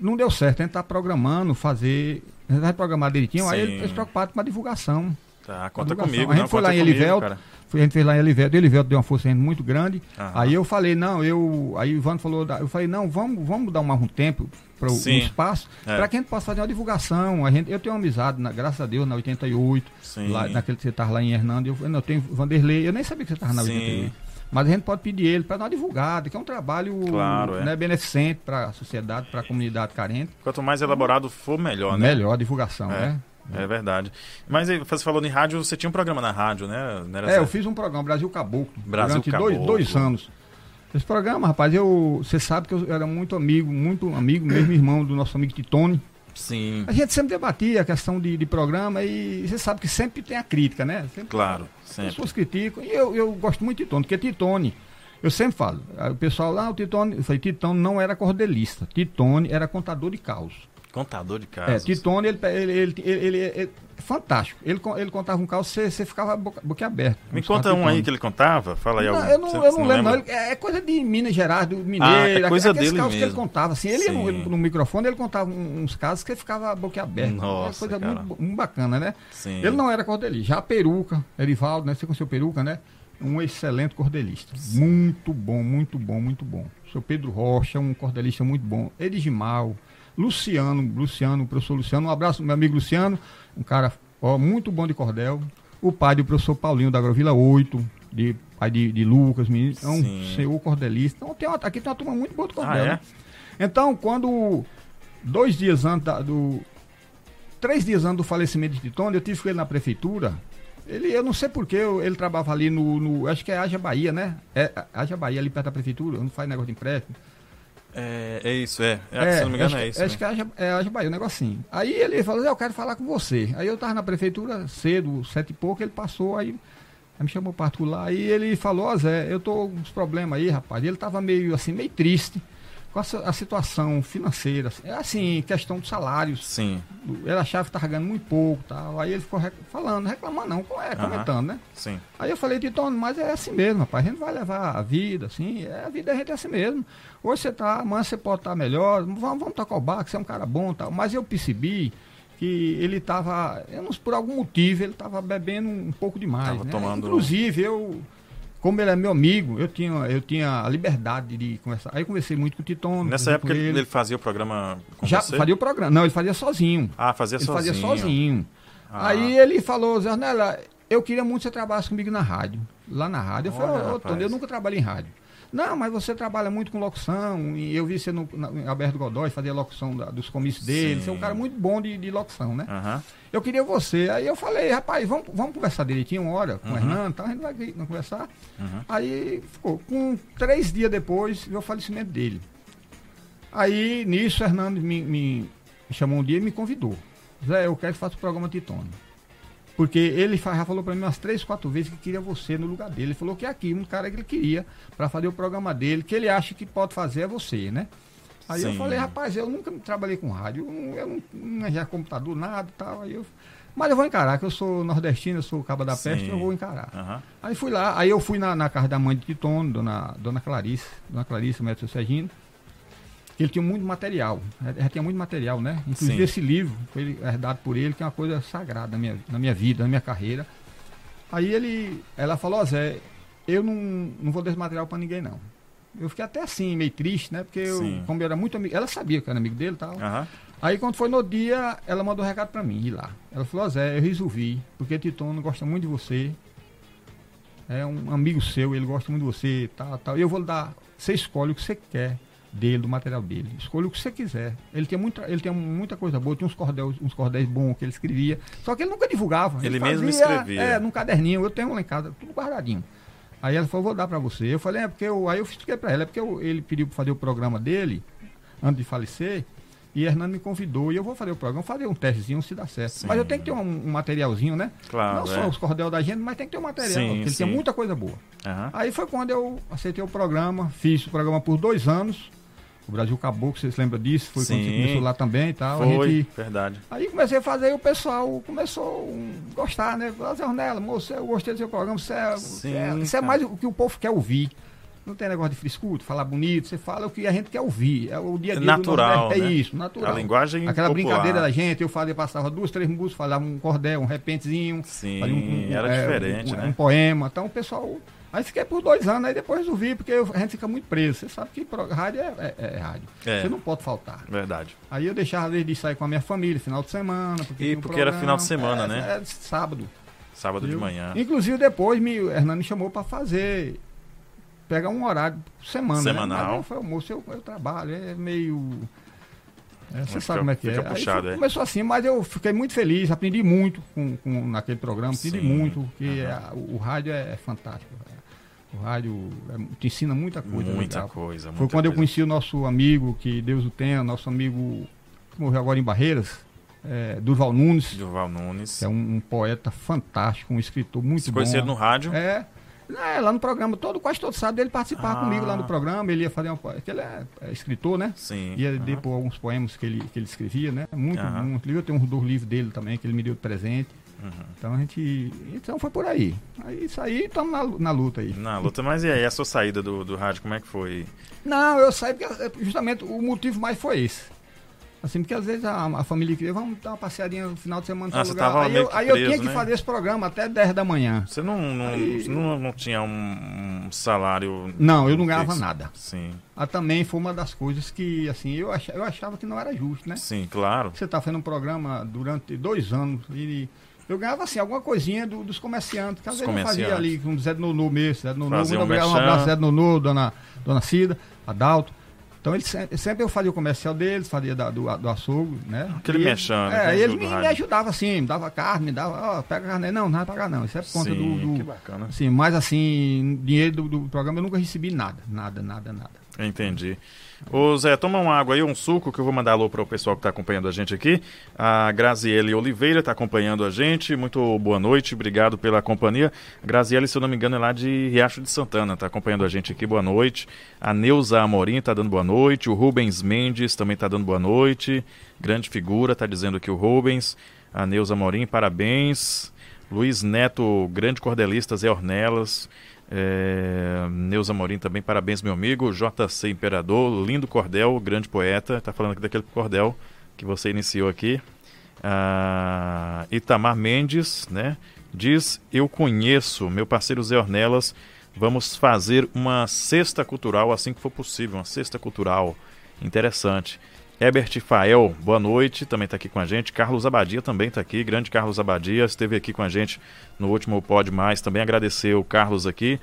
Speaker 2: não deu certo, a gente está programando, fazer. A gente vai programar direitinho, aí
Speaker 1: Sim.
Speaker 2: eles preocupados com a divulgação.
Speaker 1: Tá, conta
Speaker 2: divulgação.
Speaker 1: comigo.
Speaker 2: A gente
Speaker 1: não,
Speaker 2: foi lá em
Speaker 1: comigo,
Speaker 2: Elivelto,
Speaker 1: cara.
Speaker 2: A gente fez lá em Elivelto, Elivelto deu uma força muito grande.
Speaker 1: Aham.
Speaker 2: Aí eu falei, não, eu. Aí o Ivan falou, eu falei, não, vamos, vamos dar mais um tempo para o um espaço,
Speaker 1: É.
Speaker 2: para que a gente possa fazer uma divulgação. A gente, eu tenho uma amizade, na- graças a Deus, na 88,
Speaker 1: Sim.
Speaker 2: lá, naquele que você estava lá em Hernando, eu, não, eu tenho Vanderlei, eu nem sabia que você estava na
Speaker 1: Sim.
Speaker 2: 88. Mas a gente pode pedir ele para dar uma divulgada, que é um trabalho
Speaker 1: Claro, é.
Speaker 2: né, beneficente para a sociedade, para a comunidade carente.
Speaker 1: Quanto mais elaborado for, melhor, né?
Speaker 2: Melhor a divulgação,
Speaker 1: É.
Speaker 2: né?
Speaker 1: É verdade. Mas você falou em rádio, você tinha um programa na rádio, né?
Speaker 2: É, eu
Speaker 1: certo?
Speaker 2: fiz um programa, Brasil Caboclo,
Speaker 1: Brasil
Speaker 2: durante dois,
Speaker 1: Caboclo.
Speaker 2: dois anos. Esse programa, rapaz, eu, você sabe que eu era muito amigo, muito amigo, mesmo irmão do nosso amigo Titone.
Speaker 1: Sim,
Speaker 2: A gente sempre debatia a questão de, de programa e você sabe que sempre tem a crítica, né? Sempre
Speaker 1: claro.
Speaker 2: As
Speaker 1: Sempre.
Speaker 2: pessoas criticam. E eu, eu gosto muito de Titone, porque Titone, eu sempre falo, o pessoal lá, o Titone, eu falei, Titone não era cordelista, Titone era contador de caos.
Speaker 1: Contador de
Speaker 2: É,
Speaker 1: casos.
Speaker 2: Titone, ele, ele, ele, ele, é fantástico. Ele, ele contava um caos, você, você ficava boca, boquiaberto.
Speaker 1: Me conta um aí que ele contava. Fala aí
Speaker 2: Não,
Speaker 1: algum.
Speaker 2: eu não, eu
Speaker 1: você
Speaker 2: não lembro, não. Ele- é coisa de Minas Gerais, do Mineiro.
Speaker 1: Ah, é coisa dele
Speaker 2: casos que ele
Speaker 1: mesmo.
Speaker 2: contava. Assim, ele no,
Speaker 1: Sim.
Speaker 2: no microfone, ele contava uns casos que ele ficava boquiaberto.
Speaker 1: Nossa,
Speaker 2: é coisa muito, muito bacana, né?
Speaker 1: Sim.
Speaker 2: Ele não era cordelista. Já a Peruca, Erivaldo, né? Você conheceu Peruca, né? Um excelente cordelista. Muito bom, muito bom, muito bom. O seu Pedro Rocha, um cordelista muito bom. Edigimal, Luciano, Luciano, o professor Luciano. Um abraço, meu amigo Luciano, um cara ó, muito bom de cordel. O pai do professor Paulinho da Agrovila 8, de, pai de, de Lucas, menino. É um
Speaker 1: Sim.
Speaker 2: senhor cordelista. Então tem uma- aqui tem uma turma muito boa de cordel.
Speaker 1: Ah, é?
Speaker 2: né? Então, quando dois dias antes da- do. Três dias antes do falecimento de Titone, eu tive com ele na prefeitura. Ele, eu não sei porquê, ele trabalhava ali no, no- Acho que é Haja Bahia, né? É Haja Bahia, ali perto da prefeitura, não faz negócio de empréstimo.
Speaker 1: É, é isso, é. É, se não me engano,
Speaker 2: acho,
Speaker 1: é isso.
Speaker 2: Acho
Speaker 1: né?
Speaker 2: que é Haja, é Bahia, um negocinho. Aí ele falou, eu quero falar com você. Aí eu tava na prefeitura cedo, sete e pouco, ele passou, aí, aí me chamou particular, aí ele falou, ó Zé, eu tô com uns problemas aí, rapaz. E ele tava meio assim, meio triste com a, a situação financeira. assim, É assim, questão de salários.
Speaker 1: Sim,
Speaker 2: Ele achava que estava ganhando muito pouco tal. Aí ele ficou rec- falando, reclamando não, é, comentando, né?
Speaker 1: sim.
Speaker 2: Aí eu falei, Titono, mas é assim mesmo, rapaz. A gente vai levar a vida, assim, é, a vida da gente é assim mesmo. Hoje você tá, amanhã você pode estar melhor, vamos, vamos tocar o barco, você é um cara bom tal. Mas eu percebi que ele estava, por algum motivo, ele estava bebendo um pouco demais.
Speaker 1: Tava
Speaker 2: né?
Speaker 1: tomando-
Speaker 2: Inclusive, eu, como ele é meu amigo, eu tinha, eu tinha a liberdade de conversar. Aí eu conversei muito com o Titono.
Speaker 1: Nessa época ele, ele fazia o programa com
Speaker 2: Já
Speaker 1: você?
Speaker 2: fazia o programa. Não, ele fazia sozinho.
Speaker 1: Ah, fazia
Speaker 2: Ele
Speaker 1: sozinho.
Speaker 2: fazia sozinho.
Speaker 1: Ah.
Speaker 2: Aí ele falou, Zé Ornella, eu queria muito que você trabalhasse comigo na rádio. Lá na rádio. Eu falei,
Speaker 1: Olha,
Speaker 2: ô, ô. Tony, eu nunca trabalhei em rádio. Não, mas você trabalha muito com locução. E eu vi você no, na, Alberto Godoy fazer a locução da- dos comícios dele. Você é um
Speaker 1: Sim.
Speaker 2: cara muito bom de, de locução, né?
Speaker 1: Aham.
Speaker 2: Eu queria você. Aí eu falei, rapaz, vamos, vamos conversar direitinho uma hora com o Hernando, tá? a gente vai vamos conversar.
Speaker 1: Uhum.
Speaker 2: Aí ficou. Com três dias depois, veio o falecimento dele. Aí, nisso, o Hernando me, me chamou um dia e me convidou. Zé, eu quero que faça o programa Titone. Porque ele já falou para mim umas três, quatro vezes que queria você no lugar dele. Ele falou que é aqui, um cara que ele queria para fazer o programa dele, que ele acha que pode fazer é você, né? Aí eu
Speaker 1: Sim.
Speaker 2: falei, rapaz, eu nunca trabalhei com rádio, eu não, eu não, já computador, nada e tal. Aí eu, mas eu vou encarar, que eu sou nordestino, eu sou cabo da
Speaker 1: Sim.
Speaker 2: peste, eu vou encarar.
Speaker 1: Aham.
Speaker 2: Aí fui lá, aí eu fui na, na casa da mãe de Titono, dona, dona Clarice, dona Clarice, médico Sergino, ele tinha muito material, já tinha muito material, né? Inclusive
Speaker 1: Sim.
Speaker 2: esse livro foi herdado por ele, que é uma coisa sagrada na minha, na minha vida, na minha carreira. Aí ele, ela falou, ó Zé, eu não, não vou dar esse material pra ninguém não. Eu fiquei até assim, meio triste, né? Porque eu, como eu era muito amigo, ela sabia que eu era amigo dele e tal.
Speaker 1: Aham.
Speaker 2: Aí quando foi no dia, ela mandou um recado pra mim, ir lá. Ela falou, ó Zé, eu resolvi, porque Titono gosta muito de você. É um amigo seu, ele gosta muito de você, tal, tal. E eu vou dar, você escolhe o que você quer dele, do material dele. Escolha o que você quiser. Ele tem muita, ele tem muita coisa boa, tinha uns cordéis, uns cordéis bons que ele escrevia. Só que ele nunca divulgava.
Speaker 1: Ele mesmo
Speaker 2: fazia,
Speaker 1: escrevia.
Speaker 2: É, num caderninho, eu tenho lá em casa, tudo guardadinho. Aí ela falou, vou dar pra você. Eu falei, é porque eu, aí eu expliquei pra ela, é porque eu- ele pediu pra fazer o programa dele, antes de falecer, e Hernando me convidou, e eu vou fazer o programa, fazer um testezinho se dá certo.
Speaker 1: Sim.
Speaker 2: Mas eu tenho que ter um, um materialzinho, né?
Speaker 1: Claro,
Speaker 2: Não só
Speaker 1: é.
Speaker 2: os cordel da gente, mas tem que ter um material,
Speaker 1: Sim,
Speaker 2: porque ele
Speaker 1: sim.
Speaker 2: tem muita coisa boa.
Speaker 1: Aham.
Speaker 2: Aí foi quando eu aceitei o programa, fiz o programa por dois anos, O Brasil Caboclo, vocês lembram disso? Foi
Speaker 1: Sim.
Speaker 2: quando você começou lá também e tal.
Speaker 1: Foi,
Speaker 2: gente-
Speaker 1: verdade.
Speaker 2: Aí comecei a fazer e o pessoal começou a gostar, né? Zé Ornella, moço, eu gostei do seu programa, você é,
Speaker 1: Sim,
Speaker 2: é- isso é mais o que o povo quer ouvir. Não tem negócio de frescura, falar bonito, você fala o que a gente quer ouvir. É o dia a dia
Speaker 1: Natural,
Speaker 2: do Nordeste,
Speaker 1: né?
Speaker 2: é isso, natural.
Speaker 1: A linguagem
Speaker 2: Aquela
Speaker 1: popular.
Speaker 2: brincadeira da gente, eu fazia, passava duas, três músicas, falava um cordel, um repentezinho.
Speaker 1: Sim,
Speaker 2: fazia
Speaker 1: era
Speaker 2: é,
Speaker 1: diferente,
Speaker 2: um,
Speaker 1: né?
Speaker 2: Um poema. Então o pessoal. Aí fiquei por dois anos, aí depois resolvi, porque eu- a gente fica muito preso. Você sabe que rádio é, é- é rádio.
Speaker 1: É.
Speaker 2: Você não pode faltar.
Speaker 1: Verdade.
Speaker 2: Aí eu deixava vezes de sair com a minha família, final de semana. Porque
Speaker 1: E
Speaker 2: um
Speaker 1: porque era final de
Speaker 2: programa.
Speaker 1: semana,
Speaker 2: É,
Speaker 1: né?
Speaker 2: É, sábado.
Speaker 1: Sábado de manhã.
Speaker 2: Inclusive depois me, o Hernani me chamou para fazer. Pegar um horário por semana.
Speaker 1: Semanal.
Speaker 2: Né? Mas eu falei, moço, eu, eu trabalho, é meio. é, você sabe como é que é.
Speaker 1: Puxado,
Speaker 2: foi-
Speaker 1: é.
Speaker 2: Começou assim, mas eu fiquei muito feliz, aprendi muito com, com- naquele programa, aprendi
Speaker 1: Sim,
Speaker 2: muito, que
Speaker 1: aham.
Speaker 2: a- o, o rádio é, é fantástico. O rádio é- te ensina muita coisa.
Speaker 1: Muita
Speaker 2: legal.
Speaker 1: coisa.
Speaker 2: Foi
Speaker 1: muita
Speaker 2: quando eu
Speaker 1: coisa.
Speaker 2: conheci o nosso amigo, que Deus o tenha, nosso amigo que morreu agora em Barreiras, é, Durval Nunes,
Speaker 1: Durval Nunes.
Speaker 2: é um, um poeta fantástico, um escritor muito
Speaker 1: Se
Speaker 2: bom.
Speaker 1: conheceram no rádio?
Speaker 2: É, é, lá no programa, todo, quase todo sábado ele participava
Speaker 1: Ah.
Speaker 2: comigo lá no programa, ele ia fazer um poema, ele é, é escritor, né?
Speaker 1: Sim.
Speaker 2: Ia
Speaker 1: aham.
Speaker 2: depor alguns poemas que ele, que ele escrevia, né? Muito,
Speaker 1: Aham.
Speaker 2: muito livro. Eu tenho uns dois livros dele também, que ele me deu de presente.
Speaker 1: Uhum.
Speaker 2: Então a gente. Então foi por aí. Aí isso aí, estamos na, na luta aí.
Speaker 1: Na luta, mas e aí, a sua saída do, do rádio, como é que foi?
Speaker 2: Não, eu saí porque é, justamente o motivo mais foi esse. Assim, porque às vezes a, a família queria, vamos dar uma passeadinha no final de semana em
Speaker 1: Ah,
Speaker 2: lugar. Aí, eu, aí eu
Speaker 1: preso,
Speaker 2: tinha que
Speaker 1: né?
Speaker 2: fazer esse programa até 10 da manhã.
Speaker 1: Você não, não,
Speaker 2: Aí-
Speaker 1: não, não tinha um, um salário.
Speaker 2: Não, eu não ganhava nada.
Speaker 1: Sim,
Speaker 2: Ah, também foi uma das coisas que, assim, eu achava, eu achava que não era justo, né?
Speaker 1: sim, claro.
Speaker 2: Você está fazendo um programa durante dois anos e eu ganhava, assim, alguma coisinha do- dos comerciantes. Que às
Speaker 1: Dos
Speaker 2: vezes eu fazia ali com o Zé Nonu mesmo, Zé.
Speaker 1: Fazia
Speaker 2: Muito
Speaker 1: um
Speaker 2: um abraço, Zé Nonu, dona, dona Cida, Adalto. Então eles sempre, sempre eu fazia o comercial deles, fazia da- do, do açougue, né?
Speaker 1: Aquele
Speaker 2: E
Speaker 1: merchan, né,
Speaker 2: É, ele me, me ajudava assim, me dava carne, me dava, ó, pega a carne. Não, não vai pagar não, isso é por conta
Speaker 1: Sim,
Speaker 2: do, do-
Speaker 1: que bacana.
Speaker 2: Assim, mas assim, dinheiro do, do programa eu nunca recebi nada, nada, nada, nada.
Speaker 1: Entendi. Ô Zé, toma uma água aí, um suco, que eu vou mandar alô para o pessoal que está acompanhando a gente aqui. A Graziele Oliveira está acompanhando a gente. Muito boa noite, obrigado pela companhia. Graziele, se eu não me engano, é lá de Riacho de Santana, está acompanhando a gente aqui, boa noite. A Neuza Amorim está dando boa noite. O Rubens Mendes também está dando boa noite. Grande figura, está dizendo aqui o Rubens. A Neuza Amorim, parabéns. Luiz Neto, grande cordelista, Zé Ornelas. É, Neuza Morim também, parabéns, meu amigo. JC Imperador, lindo cordel, grande poeta. Tá falando aqui daquele cordel que você iniciou aqui. Ah, Itamar Mendes, né? Diz: Eu conheço meu parceiro Zé Ornelas. Vamos fazer uma cesta cultural assim que for possível. Uma cesta cultural interessante. Herbert Fael, boa noite, também está aqui com a gente. Carlos Abadia também está aqui, grande Carlos Abadia, esteve aqui com a gente no último Pode Mais. Também agradecer o Carlos aqui.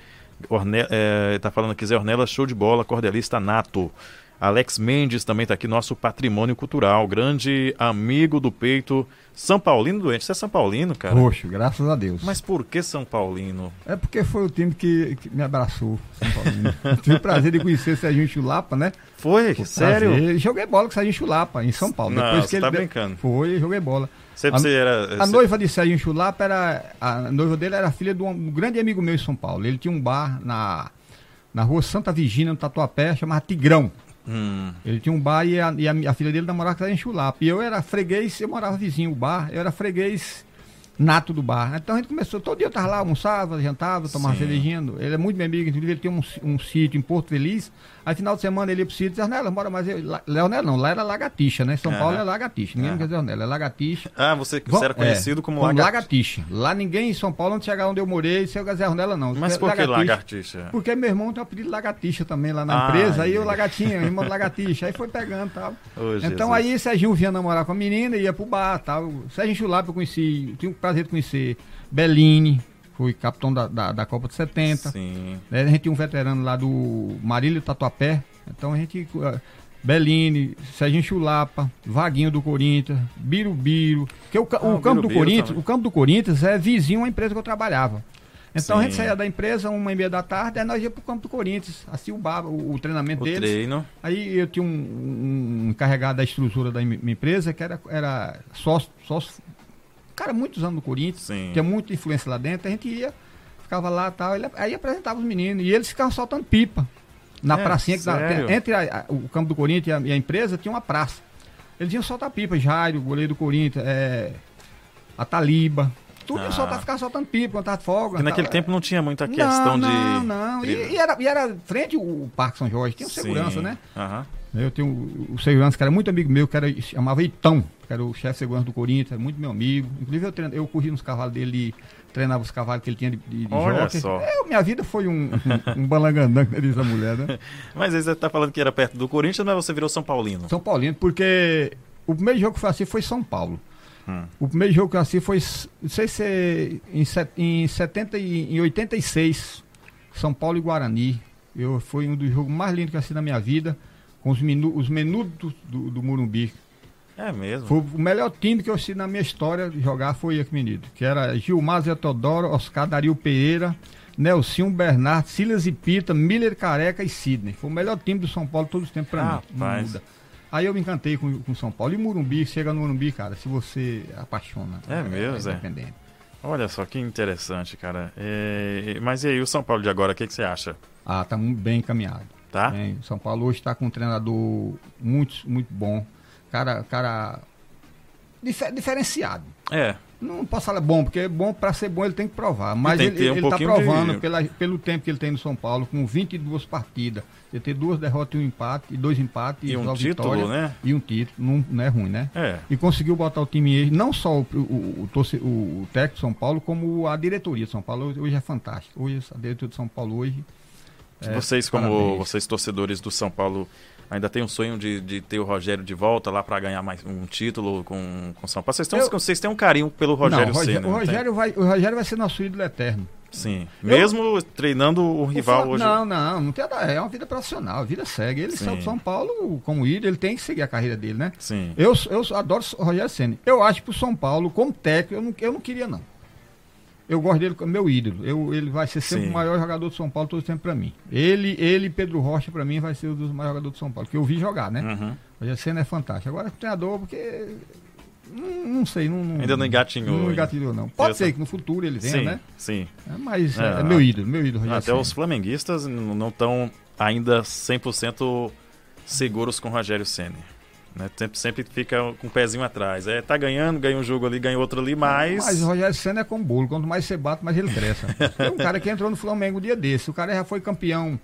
Speaker 1: Orne, é, tá falando aqui, Zé Ornella, show de bola, cordelista nato. Alex Mendes também está aqui, nosso patrimônio cultural, grande amigo do peito, São Paulino doente. Você é São Paulino, cara?
Speaker 2: Roxo, graças a Deus.
Speaker 1: Mas por que São Paulino?
Speaker 2: É porque foi o time que, que me abraçou, São Paulino. Tive o prazer de conhecer o Serginho Chulapa, né?
Speaker 1: Foi? Sério?
Speaker 2: prazer. Joguei bola com o Serginho Chulapa, em São Paulo.
Speaker 1: Não,
Speaker 2: Depois
Speaker 1: você
Speaker 2: que ele
Speaker 1: tá
Speaker 2: de-
Speaker 1: brincando.
Speaker 2: Foi, joguei bola.
Speaker 1: Sempre
Speaker 2: A-
Speaker 1: você era.
Speaker 2: A
Speaker 1: você-
Speaker 2: noiva de Serginho Chulapa era. A noiva dele era filha de um, um grande amigo meu em São Paulo. Ele tinha um bar na, na rua Santa Virgínia, no Tatuapé, chamava Tigrão.
Speaker 1: Hum,
Speaker 2: Ele tinha um bar e a, e a, a filha dele namorava com Serginho Chulapa. E eu era freguês, eu morava vizinho o bar, eu era freguês nato do bar. Então a gente começou, todo dia eu tava lá, almoçava, jantava, tomava
Speaker 1: Sim.
Speaker 2: cervejinha. Ele é muito meu amigo, inclusive ele tem um, um sítio em Porto Feliz. Aí final de semana ele ia pro sítio e mas eu, lá, Leonel não, lá era Lagartixa, né? São. Paulo é Lagartixa, ninguém
Speaker 1: Aham.
Speaker 2: quer dizer Arnela, é Lagartixa.
Speaker 1: Ah, você, você era conhecido
Speaker 2: é,
Speaker 1: como,
Speaker 2: como
Speaker 1: lagartixa.
Speaker 2: Lá ninguém em São Paulo, onde chegar onde eu morei, se eu quiser Arnela não.
Speaker 1: Mas por que
Speaker 2: lagartixa-
Speaker 1: lagartixa?
Speaker 2: Porque meu irmão tem o apelido Lagartixa também lá na
Speaker 1: Ah,
Speaker 2: empresa, aí eu
Speaker 1: entendi.
Speaker 2: Lagartinha, irmão do Lagartixa, aí foi pegando e tal.
Speaker 1: Ô,
Speaker 2: Então
Speaker 1: Jesus.
Speaker 2: aí Serginho vinha namorar com a menina, ia pro bar tal. Serginho Chulapa eu conheci, tive o prazer de conhecer Bellini, foi capitão da, da, da Copa de 70.
Speaker 1: Sim.
Speaker 2: né? A gente tinha um veterano lá do Marílio Tatuapé, então a gente. eh, Bellini, Serginho Chulapa, Vaguinho do Corinthians, Birubiru. Porque o,
Speaker 1: Ah,
Speaker 2: o
Speaker 1: o
Speaker 2: campo do Corinthians,
Speaker 1: também.
Speaker 2: o campo do Corinthians é vizinho à empresa que eu trabalhava. Então a gente
Speaker 1: Sim.
Speaker 2: saía da empresa uma e meia da tarde, aí nós ia pro campo do Corinthians, assim o bar, o, o treinamento
Speaker 1: O
Speaker 2: deles.
Speaker 1: treino.
Speaker 2: Aí eu tinha um, um- um encarregado da estrutura da minha empresa, que era, era sócio, sócio, cara, muitos anos no Corinthians,
Speaker 1: Sim.
Speaker 2: tinha muita influência lá dentro, a gente ia, ficava lá e tal, ele- aí apresentava os meninos, e eles ficavam soltando pipa. Na
Speaker 1: É,
Speaker 2: pracinha que tem- entre a- a- o campo do Corinthians e a, e a empresa tinha uma praça. Eles iam soltar pipa, Jairo, goleiro do Corinthians, é, a Taliba. Tudo
Speaker 1: Ah.
Speaker 2: soltar, ficar soltando pipa, tava folga.
Speaker 1: Porque naquele
Speaker 2: tava-
Speaker 1: tempo não tinha muita questão
Speaker 2: não,
Speaker 1: de.
Speaker 2: Não, não. E, e era, e era frente o Parque São Jorge, tinha um segurança,
Speaker 1: Sim.
Speaker 2: né?
Speaker 1: Aham.
Speaker 2: Eu tenho o, o segurança que era muito amigo meu, que era, chamava Itão, que era o chefe de segurança do Corinthians, era muito meu amigo. Inclusive eu, treino, eu corri nos cavalos dele, treinava os cavalos que ele tinha de, de, de
Speaker 1: Olha
Speaker 2: jockey.
Speaker 1: só.
Speaker 2: É, minha vida foi um, um, um balangandã, que diz a mulher, né?
Speaker 1: Mas aí você tá falando que era perto do Corinthians, mas você virou São Paulino.
Speaker 2: São Paulino, porque o primeiro jogo que eu assisti foi São Paulo.
Speaker 1: Hum.
Speaker 2: O primeiro jogo que eu assisti foi, não sei se é em, set- em 70 e em 86, São Paulo e Guarani. Eu, foi um dos jogos mais lindos que eu assisti na minha vida, com os, minu, os menudos do, do Morumbi.
Speaker 1: É mesmo.
Speaker 2: Foi o melhor time que eu assisti na minha história de jogar foi aqui, menino. Que era Gilmar Zé Teodoro, Oscar Dario Pereira, Nelson Bernardo, Silas e Pita, Miller Careca e Sidney. Foi o melhor time do São Paulo todos os tempos pra mim. Não muda. Aí eu me encantei com, com São Paulo. E Morumbi, chega no Morumbi, cara, se você apaixona.
Speaker 1: É mesmo, Zé?
Speaker 2: independente.
Speaker 1: Olha só que interessante, cara. É, Mas e aí, o São Paulo de agora, o que, que você acha?
Speaker 2: Ah, tá muito bem encaminhado.
Speaker 1: Tá?
Speaker 2: Bem, São Paulo hoje está com um treinador muito, muito bom. Cara, cara dife- diferenciado.
Speaker 1: É.
Speaker 2: Não posso falar bom, porque bom para ser bom ele tem que provar. Mas ele,
Speaker 1: ter um
Speaker 2: tá provando
Speaker 1: de-
Speaker 2: pela, pelo tempo que ele tem no São Paulo, com 22 partidas. Ele tem duas derrotas e um empate, e dois empates
Speaker 1: E um
Speaker 2: só
Speaker 1: título,
Speaker 2: vitória,
Speaker 1: né?
Speaker 2: E um título, não, não é ruim, né?
Speaker 1: É.
Speaker 2: E conseguiu botar o time não só o, o, o, o- técnico de São Paulo, como a diretoria de São Paulo. Hoje, hoje é fantástico. Hoje a diretoria de São Paulo hoje. É,
Speaker 1: vocês, como
Speaker 2: parabéns.
Speaker 1: vocês torcedores do São Paulo, ainda tem um sonho de, de ter o Rogério de volta lá para ganhar mais um título com o São Paulo. Vocês, têm,
Speaker 2: Eu-
Speaker 1: vocês têm um carinho pelo Rogério
Speaker 2: não,
Speaker 1: Ceni,
Speaker 2: o? Rogério vai, o Rogério vai ser nosso ídolo eterno.
Speaker 1: Sim.
Speaker 2: Eu-
Speaker 1: Mesmo treinando o rival
Speaker 2: O
Speaker 1: hoje.
Speaker 2: Não, não, não tem nada. É uma vida profissional, a vida segue. Ele
Speaker 1: Sim.
Speaker 2: saiu de São Paulo como ídolo, ele tem que seguir a carreira dele, né?
Speaker 1: Sim.
Speaker 2: Eu, eu adoro o Rogério Senna. Eu acho que o São Paulo, como técnico, eu não, eu não queria, não. Eu gosto dele como meu ídolo. Eu, ele vai ser sempre
Speaker 1: Sim.
Speaker 2: o maior jogador de São Paulo todo tempo pra mim. Ele, ele e Pedro Rocha, pra mim, vai ser um dos maiores jogadores de São Paulo. Que eu vi jogar, né?
Speaker 1: Uhum.
Speaker 2: O Rogério Senna é fantástico. Agora, treinador, porque. Não, não sei, não, não.
Speaker 1: Ainda não engatinhou
Speaker 2: Não
Speaker 1: ainda.
Speaker 2: engatilhou, não. Pode ser que no futuro ele venha,
Speaker 1: Sim,
Speaker 2: né?
Speaker 1: sim.
Speaker 2: É, mas
Speaker 1: É,
Speaker 2: é, é meu ídolo, meu ídolo, Rogério
Speaker 1: Até
Speaker 2: Ceni.
Speaker 1: os flamenguistas não estão ainda 100% seguros com o Rogério Ceni. Né? Sempre, sempre fica com o pezinho atrás. É, tá ganhando, ganha um jogo ali, ganha outro ali, mas.
Speaker 2: Mas o Rogério Senna é como bolo. Quanto mais você bate, mais ele cresce. Tem um cara que entrou no Flamengo um dia desse. O cara já foi campeão.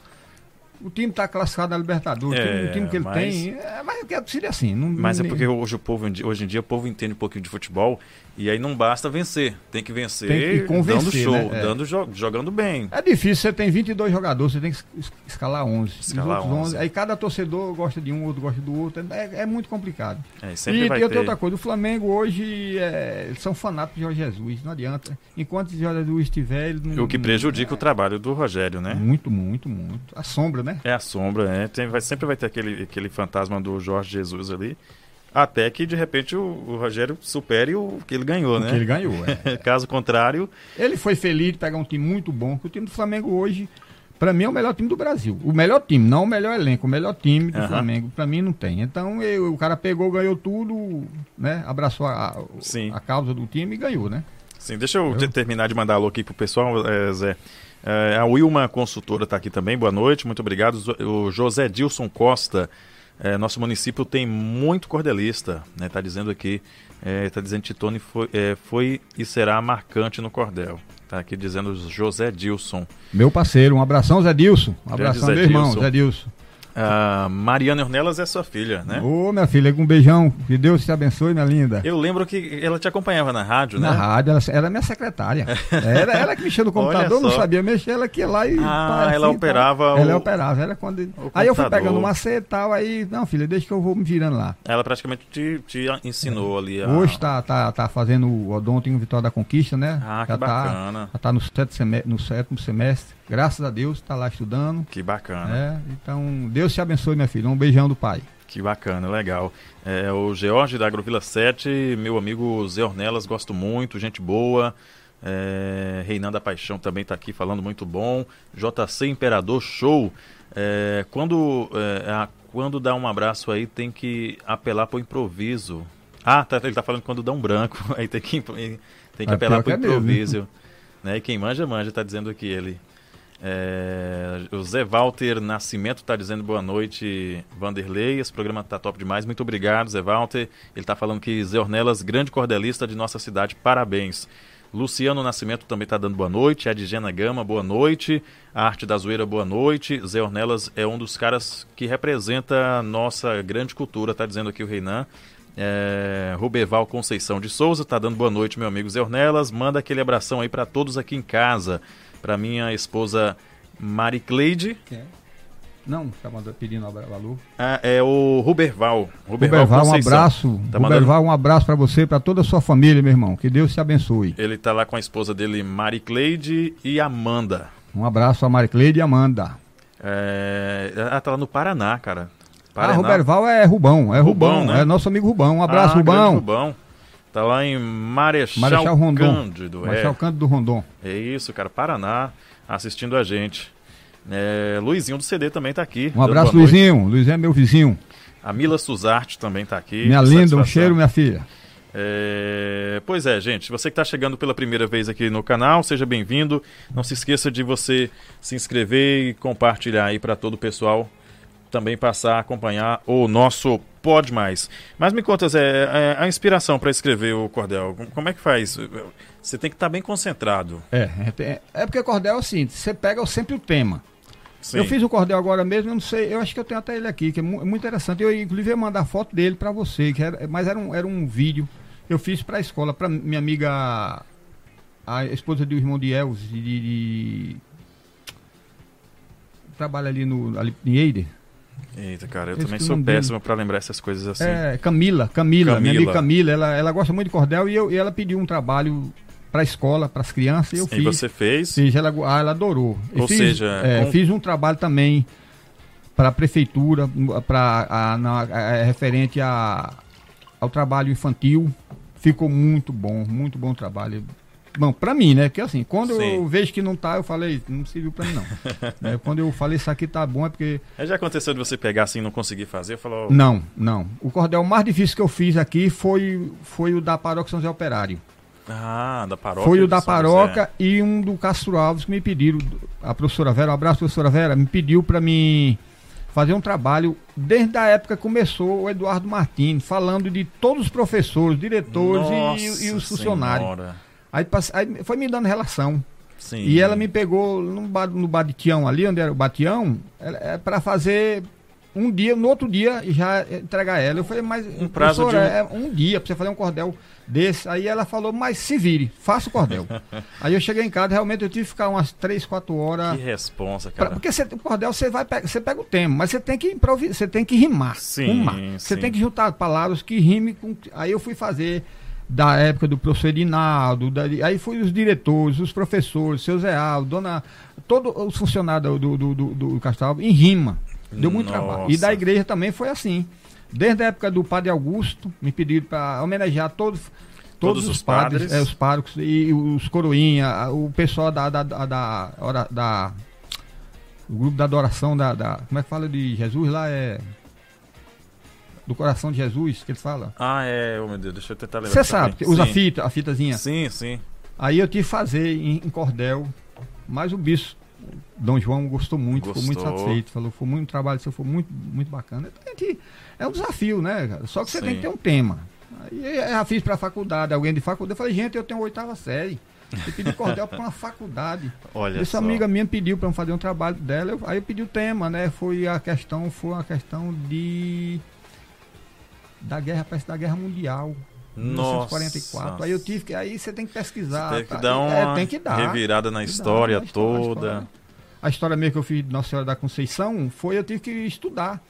Speaker 2: O time tá classificado na Libertadores. o time-
Speaker 1: É,
Speaker 2: o time que ele
Speaker 1: mas-
Speaker 2: tem. É, mas eu quero seria assim. Não,
Speaker 1: Mas é porque hoje, o povo, hoje em dia o povo entende um pouquinho de futebol e aí não basta vencer. Tem que vencer
Speaker 2: Tem que convencer,
Speaker 1: dando show,
Speaker 2: né? É.
Speaker 1: dando jo- jogando bem.
Speaker 2: É difícil, você tem 22 jogadores, você tem que es- escalar 11. Os
Speaker 1: Escalar
Speaker 2: outros
Speaker 1: 11.
Speaker 2: Aí cada torcedor gosta de um, outro gosta do outro. É, é muito complicado.
Speaker 1: É,
Speaker 2: E,
Speaker 1: sempre
Speaker 2: e
Speaker 1: vai
Speaker 2: eu tenho
Speaker 1: ter.
Speaker 2: outra coisa, o Flamengo hoje é, são fanáticos de Jorge Jesus, não adianta. Enquanto o Jorge Jesus estiver, ele não.
Speaker 1: O que prejudica o trabalho do Rogério, né?
Speaker 2: Muito, muito, muito. A sombra, né?
Speaker 1: É a sombra, né? Tem, vai, sempre vai ter aquele, aquele fantasma do Jorge Jesus ali. Até que de repente o, o Rogério supere o que ele ganhou,
Speaker 2: O
Speaker 1: né?
Speaker 2: que ele ganhou. É.
Speaker 1: Caso contrário,
Speaker 2: Ele foi feliz de pegar um time muito bom, que o time do Flamengo hoje, pra mim, é o melhor time do Brasil. O melhor time, não o melhor elenco, o melhor time do
Speaker 1: Aham.
Speaker 2: Flamengo, pra mim não tem. Então eu- o cara pegou, ganhou tudo, né? Abraçou a, a- a causa do time e ganhou, né?
Speaker 1: sim, deixa eu,
Speaker 2: Eu?
Speaker 1: te- terminar de mandar alô aqui pro pessoal, é, Zé. É, a Wilma Consultora está aqui também, boa noite, muito obrigado. O José Dilson Costa, é, nosso município tem muito cordelista, né? Tá dizendo aqui, está dizendo que Titone foi, é, foi e será marcante no cordel. Tá aqui dizendo José Dilson.
Speaker 2: Meu parceiro, um abração, Zé Dilson. Um
Speaker 1: Grande
Speaker 2: abração,
Speaker 1: Zé
Speaker 2: meu irmão,
Speaker 1: Dilson.
Speaker 2: Zé Dilson.
Speaker 1: A Mariana Ornelas é sua filha, né?
Speaker 2: Ô, minha filha, um beijão. Que Deus te abençoe, minha linda.
Speaker 1: Eu lembro que ela te acompanhava na rádio,
Speaker 2: Na
Speaker 1: né?
Speaker 2: rádio, ela era minha secretária. Era ela que mexia no computador, não sabia mexer, ela que ia lá e.
Speaker 1: Ah,
Speaker 2: pá,
Speaker 1: ela
Speaker 2: assim,
Speaker 1: operava.
Speaker 2: Ela
Speaker 1: o-
Speaker 2: operava, era quando. Aí eu fui
Speaker 1: computador.
Speaker 2: pegando uma e tal, aí. Não, filha, deixa que eu vou me virando lá.
Speaker 1: Ela praticamente te, te ensinou ali. A...
Speaker 2: Hoje tá, tá, tá fazendo o odonto em Vitória da Conquista, né?
Speaker 1: Ah, que
Speaker 2: já
Speaker 1: bacana.
Speaker 2: Tá, já tá no, sétimo semestre, no sétimo semestre. Graças a Deus, tá lá estudando.
Speaker 1: Que bacana.
Speaker 2: É, então, Deus te abençoe, minha filha. Um beijão do pai.
Speaker 1: Que bacana, legal. É, o George da Agrovila 7, meu amigo Zé Ornelas, gosto muito, gente boa. É, Reinanda Paixão também está aqui falando muito bom. JC Imperador, show. É, quando, é, a- quando dá um abraço aí, tem que apelar pro improviso. Ah, tá, ele tá falando quando dá um branco, aí tem que, tem que
Speaker 2: É
Speaker 1: apelar pro
Speaker 2: que é
Speaker 1: improviso. né? E quem manja, manja, tá dizendo aqui ele. É, o Zé Walter Nascimento está dizendo boa noite, Vanderlei. Esse programa está top demais. Muito obrigado, Zé Walter. Ele está falando que Zé Ornelas, grande cordelista de nossa cidade, parabéns. Luciano Nascimento também está dando boa noite. Edgena Gama, boa noite. A Arte da Zoeira, boa noite. Zé Ornelas é um dos caras que representa a nossa grande cultura, está dizendo aqui o Reinan. É, Rubeval Conceição de Souza está dando boa noite, meu amigo Zé Ornelas. Manda aquele abração aí para todos aqui em casa para minha esposa Mari Cleide.
Speaker 2: É. Não, está pedindo valor.
Speaker 1: Ah, é o Ruberval.
Speaker 2: Ruberval, Ruberval um abraço. Tá Ruberval, mandando... um abraço para você, para toda a sua família, meu irmão. Que Deus te abençoe.
Speaker 1: Ele está lá com a esposa dele, Mari Cleide e Amanda.
Speaker 2: Um abraço a Mari Cleide e Amanda.
Speaker 1: É... Ah, tá lá no Paraná, cara.
Speaker 2: Paraná. Ah, Ruberval é Rubão, é Rubão, Rubão né? é nosso amigo Rubão. Um abraço, ah, Rubão.
Speaker 1: Rubão. Tá lá em Marechal, Marechal Rondon. Cândido.
Speaker 2: Marechal é. Cândido do Rondon.
Speaker 1: É isso, cara. Paraná, assistindo a gente. É, Luizinho do CD também tá aqui.
Speaker 2: Um abraço, Luizinho. Luizinho é meu vizinho.
Speaker 1: A Mila Suzarte também tá aqui.
Speaker 2: Minha linda, um cheiro, minha filha.
Speaker 1: É... Pois é, gente. Você que está chegando pela primeira vez aqui no canal, seja bem-vindo. Não se esqueça de você se inscrever e compartilhar aí para todo o pessoal também passar a acompanhar o nosso Pode Mais. Mas me conta, Zé, é, a inspiração para escrever o cordel, como é que faz? Você tem que estar tá bem concentrado.
Speaker 2: É, é, é porque cordel é assim, você pega sempre o tema. Sim. Eu fiz o cordel agora mesmo, eu não sei, eu acho que eu tenho até ele aqui, que é muito interessante. Eu inclusive ia mandar foto dele para você, que era, mas era um, era um vídeo. Eu fiz para a escola, para minha amiga, a esposa do irmão de Elvis, de, de, de trabalha ali no ali, em Eider.
Speaker 1: Eita, cara, eu, também sou péssimo para lembrar essas coisas assim.
Speaker 2: É, Camila, Camila, Camila. minha amiga Camila, ela, ela gosta muito de cordel e, eu, e ela pediu um trabalho para a escola, para as crianças, e eu fiz.
Speaker 1: E você fez?
Speaker 2: Fiz, ela, ah, ela adorou.
Speaker 1: Ou
Speaker 2: fiz,
Speaker 1: seja,
Speaker 2: é, com... fiz um trabalho também para a prefeitura, para a, referente a, ao trabalho infantil. Ficou muito bom, muito bom trabalho. Bom, pra mim, né? Porque assim, quando Sim. eu vejo que não tá, eu falei, não serviu pra mim não. é, quando eu falei isso aqui tá bom é porque.
Speaker 1: É, já aconteceu de você pegar assim e não conseguir fazer? Falou...
Speaker 2: Não, não. O cordel mais difícil que eu fiz aqui foi, foi o da paróquia São José Operário.
Speaker 1: Ah, da paróquia.
Speaker 2: Foi o da paróquia e um do Castro Alves que me pediram, a professora Vera, um abraço, professora Vera, me pediu para mim fazer um trabalho desde a época que começou o Eduardo Martins, falando de todos os professores, diretores e, e, os funcionários. Senhora. Aí, aí foi me dando relação. Sim. E ela me pegou no, no Batião ali, onde era o Batião, é, para fazer um dia, no outro dia, já entregar ela. Eu falei, mas
Speaker 1: um prazo de um...
Speaker 2: é um dia pra você fazer um cordel desse. Aí ela falou, mas se vire, faça o cordel. aí eu cheguei em casa, realmente eu tive que ficar umas 3, 4 horas.
Speaker 1: Que responsa, cara.
Speaker 2: Pra, porque você, o cordel você vai você pega o tema, mas você tem que improvisar, você tem que rimar.
Speaker 1: Sim.
Speaker 2: Você tem que juntar palavras que rime com. Aí eu fui fazer da época do professor Edinaldo, da, aí foi os diretores, os professores, seu Zé Aldo, dona, todos os funcionários do, do, do, do Castral em rima. Deu muito Nossa. trabalho. E da igreja também foi assim. Desde a época do padre Augusto, me pediram para homenagear todos, todos, todos os, padres, padres. É, os párocos e os coroinha, o pessoal da, da, da, da, da, da o grupo da adoração da, da, Como é que fala de Jesus lá? É do coração de Jesus, que ele fala.
Speaker 1: Ah, é, oh, meu Deus, deixa eu tentar lembrar.
Speaker 2: Você sabe, usa a fita, a fitazinha.
Speaker 1: Sim, sim.
Speaker 2: Aí eu tive que fazer em, em cordel, mas o bispo, Dom João, gostou muito, gostou. ficou muito satisfeito, falou, foi muito trabalho, seu foi muito, muito bacana. Então, é um desafio, né, cara? Só que você sim. tem que ter um tema. Aí eu já fiz pra faculdade, alguém de faculdade, eu falei, gente, eu tenho oitava série. Eu pedi cordel para uma faculdade.
Speaker 1: Olha
Speaker 2: Essa
Speaker 1: só.
Speaker 2: amiga minha pediu para fazer um trabalho dela. Eu, aí eu pedi o tema, né? Foi a questão, foi uma questão de da guerra, parece da guerra mundial.
Speaker 1: Nossa.
Speaker 2: 1944. Aí eu tive que. Aí você tem que pesquisar.
Speaker 1: Você tem que tá? dar uma é, tem que dar, revirada na história dar, toda. A história,
Speaker 2: a história mesmo que eu fiz de Nossa Senhora da Conceição foi eu tive que estudar,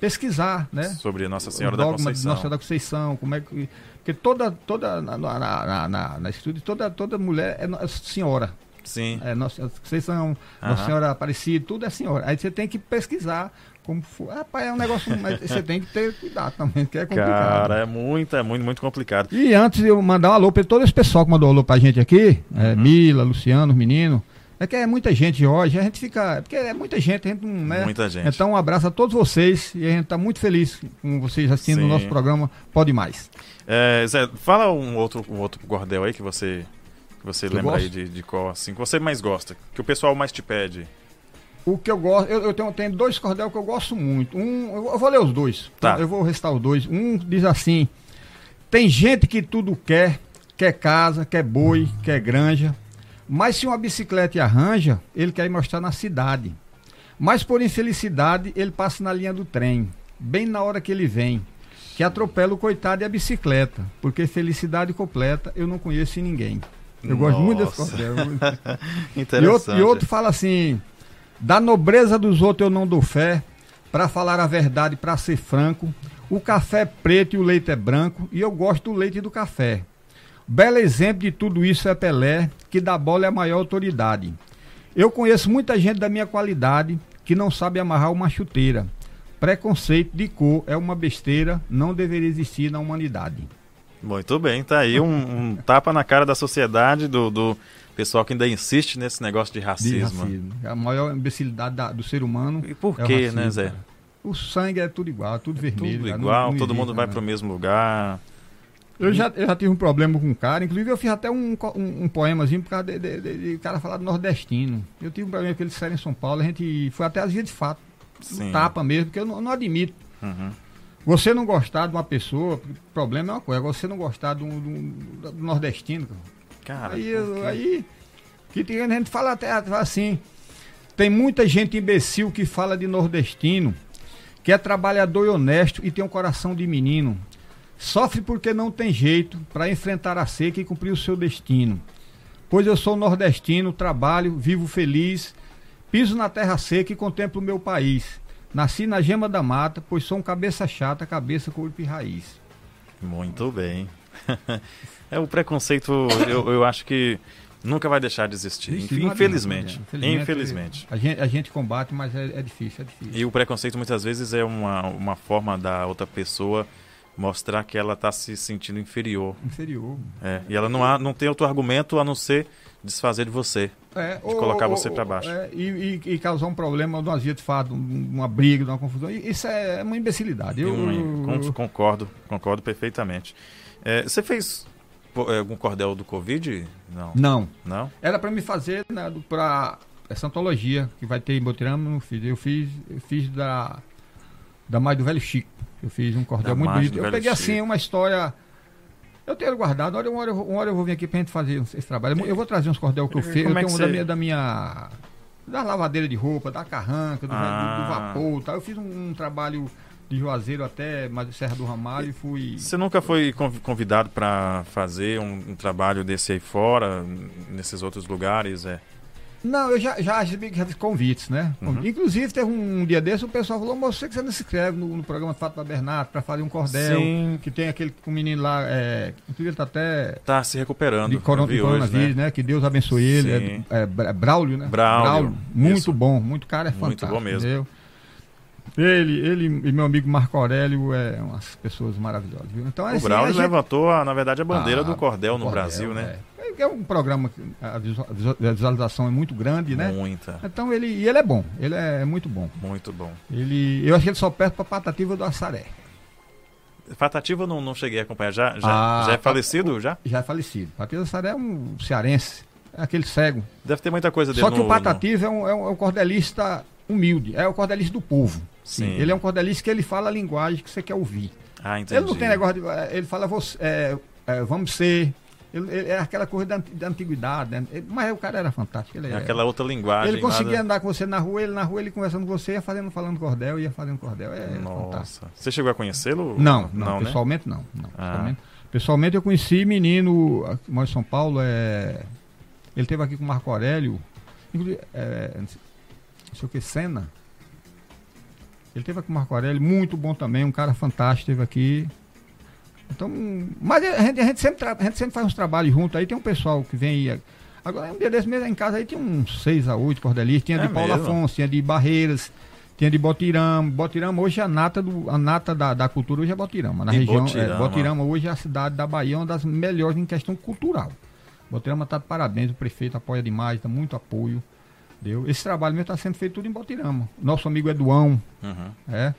Speaker 2: pesquisar, né?
Speaker 1: Sobre Nossa Senhora da Conceição.
Speaker 2: Nossa Senhora da Conceição, como é que. Porque toda, toda na, na, na, na, na estudo, toda, toda mulher é, senhora.
Speaker 1: Sim.
Speaker 2: É, Nossa Conceição, Nossa Senhora Aparecida, tudo é senhora. Aí você tem que pesquisar como for. Rapaz, é um negócio, mas você tem que ter cuidado também, que é complicado.
Speaker 1: Cara, é muito, é muito, muito complicado.
Speaker 2: E antes de eu mandar um alô para todo esse pessoal que mandou um alô pra gente aqui, é, uhum. é, Mila, Luciano, os meninos. É que é muita gente hoje, a gente fica. Porque é muita gente, a gente não. Né?
Speaker 1: Muita gente.
Speaker 2: Então, um abraço a todos vocês e a gente está muito feliz com vocês assistindo o nosso programa Pode Mais.
Speaker 1: É, Zé, fala um outro, um outro cordel aí que você Que você eu lembra gosto. aí de, de qual, assim, que você mais gosta, que o pessoal mais te pede.
Speaker 2: O que eu gosto, eu, eu tenho, tenho, dois cordel que eu gosto muito. Um, eu, vou ler os dois. Tá. Eu vou restar os dois. Um diz assim: tem gente que tudo quer, quer casa, quer boi, quer granja. Mas se uma bicicleta arranja, ele quer ir mostrar na cidade. Mas por infelicidade, ele passa na linha do trem, bem na hora que ele vem, que atropela o coitado e a bicicleta, porque felicidade completa eu não conheço em ninguém. Eu Nossa. gosto muito desse cordel.
Speaker 1: Interessante.
Speaker 2: E outro, e outro fala assim: da nobreza dos outros eu não dou fé, para falar a verdade, para ser franco. O café é preto e o leite é branco, e eu gosto do leite e do café. Belo exemplo de tudo isso é Pelé, que da bola é a maior autoridade. Eu conheço muita gente da minha qualidade que não sabe amarrar uma chuteira. Preconceito de cor é uma besteira, não deveria existir na humanidade.
Speaker 1: Muito bem, tá aí um, um tapa na cara da sociedade, do, do, pessoal que ainda insiste nesse negócio de racismo. De racismo.
Speaker 2: A maior imbecilidade da, do ser humano.
Speaker 1: E por é quê, né, Zé?
Speaker 2: O sangue é tudo igual, tudo é vermelho.
Speaker 1: Tudo igual, não, não todo mundo vai para o mesmo lugar.
Speaker 2: Eu já, eu já tive um problema com um cara, inclusive eu fiz até um, um, um poemazinho por causa de, de, de, de, cara falar do nordestino. Eu tive um problema com ele sério em São Paulo, a gente foi até as vias de fato. Sim. Tapa mesmo, porque eu não, não admito. Uhum. Você não gostar de uma pessoa, problema é uma coisa, você não gostar do, do, do nordestino.
Speaker 1: Cara,
Speaker 2: aí, aí que a gente fala até assim, tem muita gente imbecil que fala de nordestino, que é trabalhador e honesto e tem um coração de menino. Sofre porque não tem jeito para enfrentar a seca e cumprir o seu destino. Pois eu sou nordestino, trabalho, vivo feliz, piso na terra seca e contemplo o meu país. Nasci na gema da mata, pois sou um cabeça chata, cabeça, corpo e raiz.
Speaker 1: Muito bem. É o preconceito, eu, eu acho que nunca vai deixar de existir. Infelizmente. Infelizmente. infelizmente.
Speaker 2: A, gente, a gente combate, mas é, é, difícil, é difícil.
Speaker 1: E o preconceito muitas vezes é uma, uma forma da outra pessoa mostrar que ela está se sentindo inferior.
Speaker 2: Inferior.
Speaker 1: É, e ela não, há, não tem outro argumento a não ser desfazer de você. É, de ou, colocar você para baixo.
Speaker 2: É, e, e, e, causar um problema de uma via de fato, uma briga, uma confusão. Isso é uma imbecilidade. Eu,
Speaker 1: eu, concordo, concordo perfeitamente. É, você fez é, algum cordel do Covid?
Speaker 2: Não. Não. Não? Era para me fazer né, para essa antologia que vai ter em Botirama, não fiz. Eu fiz, eu fiz da, da Mãe do Velho Chico. Eu fiz um cordel da muito bonito. Eu peguei assim uma história. Eu tenho guardado. Uma hora, uma hora eu vou vir aqui pra gente fazer esse trabalho. Eu vou trazer uns cordel que eu fiz. Eu é tenho um da minha, da minha. Da lavadeira de roupa, da carranca, do, ah. do, do vapor. Tá? Eu fiz um, um trabalho de Juazeiro até Serra do Ramalho e fui.
Speaker 1: Você nunca foi convidado para fazer um, um, trabalho desse aí fora, nesses outros lugares? É?
Speaker 2: Não, eu já, já recebi convites, né? Uhum. Inclusive, teve um, dia desse, o pessoal falou, moço, você que você não se inscreve no, no programa Fátima Bernardo para fazer um cordel, Sim. que tem aquele um menino lá, é, inclusive ele tá até...
Speaker 1: Tá se recuperando.
Speaker 2: De coron coronavírus, né? né? Que Deus abençoe ele. É, é, é, Braulio, né?
Speaker 1: Braulio. Braulio.
Speaker 2: Muito Isso. bom, muito cara, é fantástico.
Speaker 1: Muito bom mesmo. Entendeu?
Speaker 2: Ele, ele e meu amigo Marco Aurélio é umas pessoas maravilhosas. Viu?
Speaker 1: Então, assim, o Braulio gente... levantou, na verdade, a bandeira ah, do cordel no cordel, Brasil, né?
Speaker 2: É. é um programa que a visualização é muito grande, né?
Speaker 1: Muita.
Speaker 2: Então ele, e ele é bom, ele é muito bom.
Speaker 1: Muito bom.
Speaker 2: Ele, eu acho que ele só perde para Patativa do Assaré.
Speaker 1: Patativa eu não, não cheguei a acompanhar. Já, já, ah, já é falecido? Já?
Speaker 2: Já é falecido. Patativa do Assaré é um cearense, é aquele cego.
Speaker 1: Deve ter muita coisa dele
Speaker 2: Só que no, o Patativa no... é, um, é um cordelista humilde, é o cordelista do povo. Sim. Ele é um cordelista que ele fala a linguagem que você quer ouvir.
Speaker 1: Ah, entendi.
Speaker 2: Ele não tem negócio de. Eh, ele fala, você, é, é, vamos ser. Ele, ele, é aquela coisa da, da antiguidade, né? Ele, mas o cara era fantástico. Ele, é
Speaker 1: aquela outra linguagem.
Speaker 2: Ele conseguia nada... andar com você na rua, ele na rua, ele conversando com você, ia fazendo, falando cordel, ia fazendo cordel. É Nossa. Fantástico.
Speaker 1: Você chegou a conhecê-lo?
Speaker 2: Não, não, não né? pessoalmente né? não. não ah. pessoalmente, pessoalmente, eu conheci menino, mora em São Paulo, é, ele teve aqui com o Marco Aurélio, é, não sei o que, Senna. Ele teve aqui com o Marco Aurélio, muito bom também, um cara fantástico, teve aqui. Então, mas a gente, a gente, sempre, a gente sempre faz uns trabalhos juntos, aí tem um pessoal que vem aí. Agora, um dia desse mesmo em casa aí tinha uns 6 a 8 cordelistas, tinha é de Paulo Afonso, tinha de Barreiras, tinha de Botirama. Botirama hoje é a nata, do, a nata da, da cultura hoje é Botirama. Na região, Botirama. É, Botirama hoje é a cidade da Bahia, uma das melhores em questão cultural. Botirama está de parabéns, o prefeito apoia demais, dá muito apoio. Deu. Esse trabalho mesmo está sendo feito tudo em Botirama. Nosso amigo Eduão, uhum. é.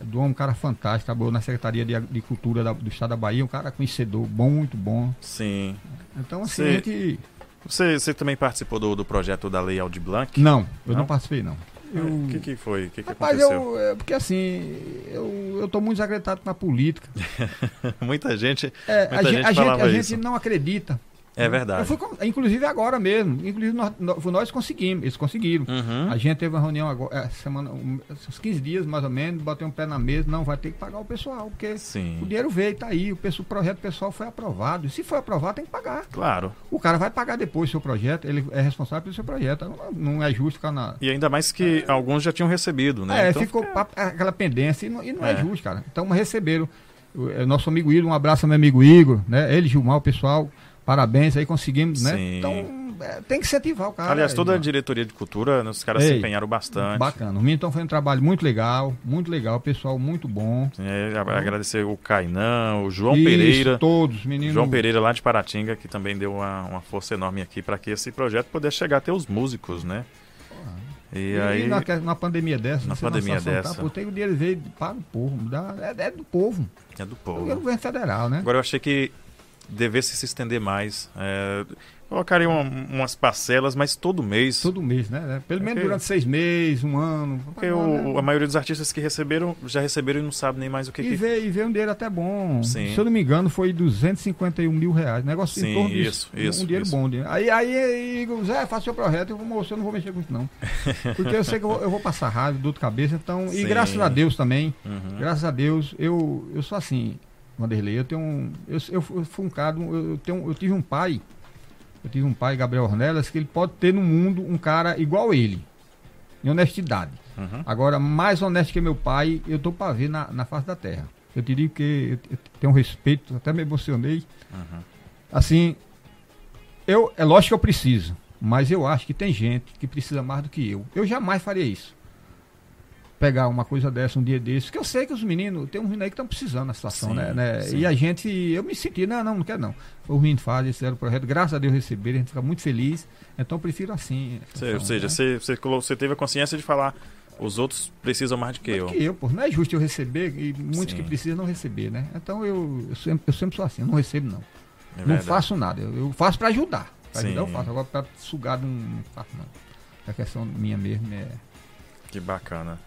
Speaker 2: Eduão é um cara fantástico, trabalhou na Secretaria de, Cultura da, do Estado da Bahia, um cara conhecedor, bom, muito bom.
Speaker 1: Sim.
Speaker 2: Então, assim, Sim. a gente.
Speaker 1: Você, você também participou do, do projeto da Lei Aldir Blanc?
Speaker 2: Não, eu não,
Speaker 1: Não?
Speaker 2: participei, não.
Speaker 1: O
Speaker 2: Eu...
Speaker 1: que, que foi? O que, que
Speaker 2: Rapaz,
Speaker 1: aconteceu?
Speaker 2: eu, é, porque assim, eu, tô muito desacreditado na política.
Speaker 1: Muita gente.
Speaker 2: É, a
Speaker 1: Muita
Speaker 2: gente,
Speaker 1: gente
Speaker 2: a gente, a gente não acredita.
Speaker 1: É verdade.
Speaker 2: Eu fui inclusive agora mesmo. Inclusive nós, nós- conseguimos, eles conseguiram.
Speaker 1: Uhum.
Speaker 2: A gente teve uma reunião agora, é, semana, uns 15 dias mais ou menos, botei um pé na mesa, não, vai ter que pagar o pessoal, porque
Speaker 1: Sim.
Speaker 2: o dinheiro veio, tá aí, o, o projeto pessoal foi aprovado. E se foi aprovado, tem que pagar.
Speaker 1: Claro.
Speaker 2: O cara vai pagar depois o seu projeto, ele é responsável pelo seu projeto. Não, não é justo ficar na.
Speaker 1: E ainda mais que alguns já tinham recebido, né?
Speaker 2: É,
Speaker 1: Então,
Speaker 2: ficou papo- aquela pendência e não, e não é.
Speaker 1: É.
Speaker 2: justo, cara. Então receberam. O, é, nosso amigo Igor, um abraço ao meu amigo Igor, né? Ele, Gilmar, o pessoal, parabéns, aí conseguimos, né?
Speaker 1: Sim.
Speaker 2: Então é, tem que incentivar o cara.
Speaker 1: Aliás, toda a
Speaker 2: irmão.
Speaker 1: diretoria de cultura, né, os caras se
Speaker 2: Ei,
Speaker 1: empenharam bastante.
Speaker 2: Bacana. O Minton foi um trabalho muito legal, muito legal, pessoal muito bom.
Speaker 1: É, a- agradecer o Kainan, o João
Speaker 2: Isso,
Speaker 1: Pereira.
Speaker 2: Todos, meninos.
Speaker 1: João Pereira lá de Paratinga, que também deu uma, uma força enorme aqui para que esse projeto pudesse chegar até os músicos, né? E,
Speaker 2: E,
Speaker 1: aí.
Speaker 2: na, na pandemia dessa,
Speaker 1: Na pandemia dessa.
Speaker 2: Tá? Pô, tem o dinheiro veio para o povo, dá, é, é do povo.
Speaker 1: É do
Speaker 2: É
Speaker 1: povo.
Speaker 2: o governo federal, né?
Speaker 1: Agora eu achei que devesse se estender mais. É, colocaria uma- umas parcelas, mas todo mês.
Speaker 2: Todo mês, né? Pelo menos
Speaker 1: Ok.
Speaker 2: durante seis meses, um ano.
Speaker 1: Porque o- a maioria dos artistas que receberam já receberam e não sabe nem mais o que,
Speaker 2: E
Speaker 1: que
Speaker 2: veio, e veio um dinheiro até bom.
Speaker 1: Sim.
Speaker 2: Se eu não me engano, foi 251 mil reais. Negócio
Speaker 1: Sim,
Speaker 2: em torno
Speaker 1: isso, isso,
Speaker 2: Um dinheiro
Speaker 1: isso.
Speaker 2: bom. dinheiro. Aí, aí, aí, Igor, Zé, faça seu projeto. Eu moço, eu não vou mexer com isso, não. Porque eu sei que eu vou, eu vou passar raiva, dor de cabeça. Então, e
Speaker 1: Sim.
Speaker 2: graças a Deus também.
Speaker 1: Uhum.
Speaker 2: Graças a Deus, eu, eu sou assim, Vanderlei. Eu tenho um. Eu, eu fui um cara. Eu, eu tenho, eu tive um pai. Eu tive um pai, Gabriel Ornelas, que ele pode ter no mundo um cara igual ele. Em honestidade.
Speaker 1: Uhum.
Speaker 2: Agora, mais honesto que meu pai, eu tô para ver na, na face da terra. Eu diria que eu, eu tenho um respeito, até me emocionei.
Speaker 1: Uhum.
Speaker 2: Assim, eu, é lógico que eu preciso, mas eu acho que tem gente que precisa mais do que eu. Eu jamais faria isso. Pegar uma coisa dessa um dia desse, que eu sei que os meninos, tem uns meninos aí que estão precisando da situação,
Speaker 1: Sim,
Speaker 2: né, né?
Speaker 1: sim.
Speaker 2: E a gente, eu me senti, não, não, não quero não. Os meninos fazem, fizeram o projeto, graças a Deus receberam, a gente fica muito feliz. Então eu prefiro assim.
Speaker 1: Cê- ou seja,
Speaker 2: né?
Speaker 1: você, você, você teve a consciência de falar, os outros precisam mais do que eu.
Speaker 2: Mais que eu, pô. Não é justo eu receber e muitos
Speaker 1: Sim.
Speaker 2: que precisam não receber, né? Então eu, eu, sempre, eu sempre sou assim, eu não recebo não.
Speaker 1: É
Speaker 2: não faço nada. Eu, eu faço pra ajudar. Pra ajudar eu faço. Agora pra sugar não faço não. A questão minha mesmo é.
Speaker 1: Que bacana.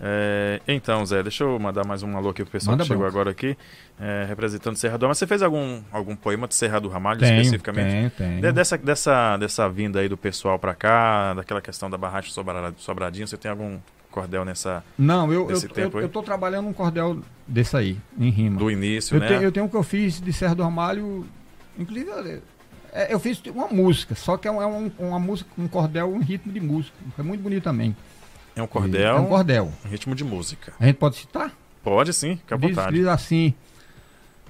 Speaker 1: É, então, Zé, deixa eu mandar mais um alô aqui pro pessoal
Speaker 2: Manda
Speaker 1: que chegou
Speaker 2: bronca.
Speaker 1: agora aqui, é, representando Serra do Ramalho. Você fez algum, algum poema de Serra do Ramalho especificamente?
Speaker 2: Tenho, tenho.
Speaker 1: De- dessa, dessa, dessa vinda aí do pessoal pra cá, daquela questão da barragem Sobra- Sobradinho, você tem algum cordel nessa
Speaker 2: Não, eu, eu, eu, eu tô trabalhando um cordel desse aí, em rima.
Speaker 1: do início,
Speaker 2: eu,
Speaker 1: né?
Speaker 2: tenho, eu tenho um que eu fiz de Serra do Ramalho, inclusive eu, é, eu fiz uma música, só que é, um- é um- uma música, um cordel, um ritmo de música. É muito bonito também.
Speaker 1: É um cordel,
Speaker 2: É um cordel.
Speaker 1: um ritmo de música.
Speaker 2: A gente pode citar?
Speaker 1: Pode sim, fica à
Speaker 2: Diz,
Speaker 1: vontade.
Speaker 2: diz assim: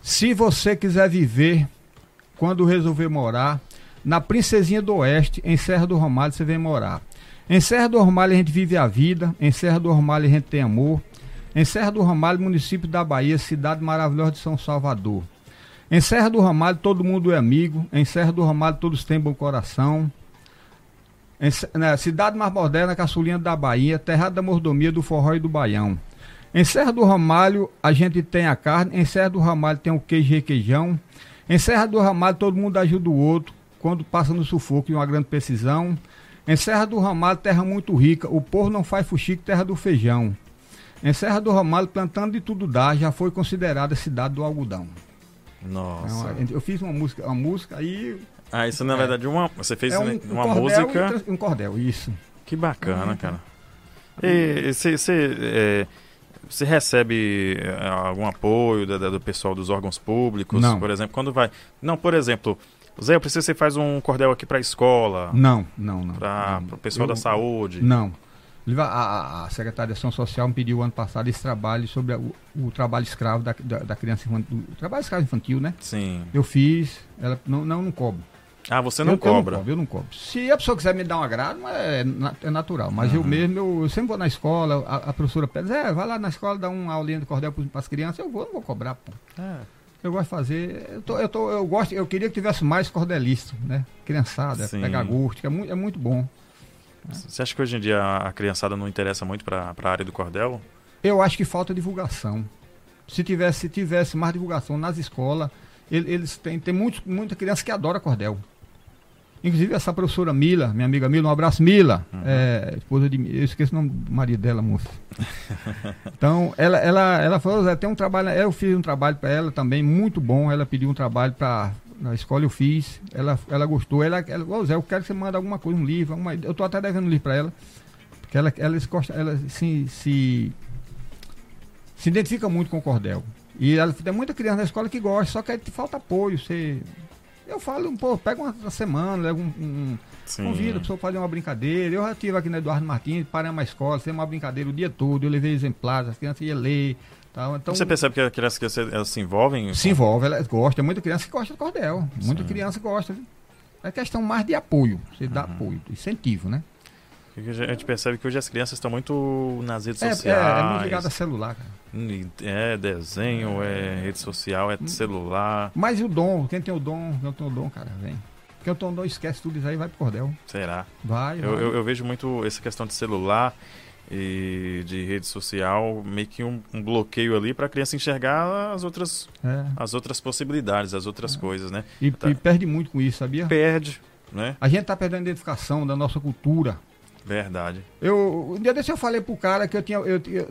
Speaker 2: Se você quiser viver, quando resolver morar, na Princesinha do Oeste, em Serra do Romalho, você vem morar. Em Serra do Romalho a gente vive a vida, em Serra do Romalho a gente tem amor. Em Serra do Ramalho, município da Bahia, cidade maravilhosa de São Salvador. Em Serra do Ramalho todo mundo é amigo, em Serra do Ramalho todos têm bom coração. Em, né, cidade mais moderna, caçulinha da Bahia, terra da mordomia do forró e do baião. Em Serra do Ramalho a gente tem a carne, em Serra do Ramalho tem o queijo e requeijão. Em Serra do Ramalho todo mundo ajuda o outro, quando passa no sufoco e uma grande precisão. Em Serra do Ramalho, terra muito rica, o povo não faz fuxico, terra do feijão. Em Serra do Ramalho, plantando de tudo dá, já foi considerada cidade do algodão.
Speaker 1: Nossa.
Speaker 2: Então, eu fiz uma música, uma música aí
Speaker 1: Ah, isso na
Speaker 2: É.
Speaker 1: verdade uma, você fez
Speaker 2: é um, um
Speaker 1: uma
Speaker 2: cordel
Speaker 1: música.
Speaker 2: e um cordel, isso.
Speaker 1: Que bacana,
Speaker 2: Uhum.
Speaker 1: cara. E você você, é, recebe é, algum apoio da- do pessoal dos órgãos públicos,
Speaker 2: Não.
Speaker 1: por exemplo, quando vai? Não, por exemplo, Zé, eu preciso que você faz um cordel aqui para a escola,
Speaker 2: Não, não, não.
Speaker 1: para o pessoal
Speaker 2: Eu-
Speaker 1: da saúde.
Speaker 2: Não. A, a, a Secretaria de Ação Social me pediu ano passado esse trabalho sobre a- o, o trabalho escravo da, da, da criança infantil. O trabalho escravo infantil, né?
Speaker 1: Sim.
Speaker 2: Eu fiz, ela não, não, não cobro.
Speaker 1: Ah, você não
Speaker 2: eu,
Speaker 1: cobra.
Speaker 2: Eu não cobro, eu não cobro. Se a pessoa quiser me dar um agrado, é, na- é natural. Mas eu
Speaker 1: Uhum.
Speaker 2: mesmo, eu, eu sempre vou na escola, a, a professora pede, é, vai lá na escola dar uma aulinha de cordel para as crianças, eu vou, não vou cobrar, pô.
Speaker 1: É.
Speaker 2: Eu gosto de fazer. Eu, tô, eu, tô, eu gosto, eu queria que tivesse mais cordelistas, né? Criançada,
Speaker 1: Sim.
Speaker 2: pegar gosto, que é muito, é muito bom.
Speaker 1: Você acha que hoje em dia a criançada não interessa muito para a área do cordel?
Speaker 2: Eu acho que falta divulgação. Se tivesse, se tivesse mais divulgação nas escolas, ele- eles têm, tem muitos, muita criança que adora cordel. Inclusive essa professora Mila, minha amiga Mila, um abraço, Mila, uhum. é, esposa de. Eu esqueço o nome do marido dela, moça. então, ela, ela, ela falou, Zé, tem um trabalho. Eu fiz um trabalho para ela também, muito bom. Ela pediu um trabalho para. Na escola eu fiz, ela, ela gostou. Ela, ela oh, Zé, eu quero que você mande alguma coisa, um livro. Uma, eu estou até devendo um livro para ela. Porque ela, ela, gosta, ela se, se, se identifica muito com o cordel. E ela, tem muita criança na escola que gosta, só que falta apoio. Você, eu falo, pô, pega uma semana, leva um, um convida a pessoa fazer uma brincadeira. Eu já estive aqui no Eduardo Martins, parei uma escola, fez uma brincadeira o dia todo, eu levei exemplares, as crianças iam ler. Tal. Então,
Speaker 1: você percebe que as crianças elas se envolvem?
Speaker 2: Se envolvem, elas gostam. Muita criança que gosta do cordel. Muita Sim. criança gosta. É questão mais de apoio. Você dá uhum. apoio, incentivo, né?
Speaker 1: A gente percebe que hoje as crianças estão muito nas redes
Speaker 2: é,
Speaker 1: sociais.
Speaker 2: É, é muito ligado a celular, cara.
Speaker 1: É desenho, é rede social, é celular.
Speaker 2: Mas o dom, quem tem o dom, quem tem o dom, cara, vem. Quem tem o dom esquece tudo isso aí vai pro cordel.
Speaker 1: Será?
Speaker 2: Vai,
Speaker 1: eu, vai. Eu, eu, vejo muito essa questão de celular e de rede social, meio que um, um bloqueio ali para a criança enxergar as outras, é. as outras possibilidades, as outras é. coisas, né?
Speaker 2: E, tá. e, perde muito com isso, sabia?
Speaker 1: Perde, né?
Speaker 2: A gente tá perdendo a identificação da nossa cultura.
Speaker 1: Verdade.
Speaker 2: Eu, um dia desse eu falei pro cara que eu tinha. Eu, eu,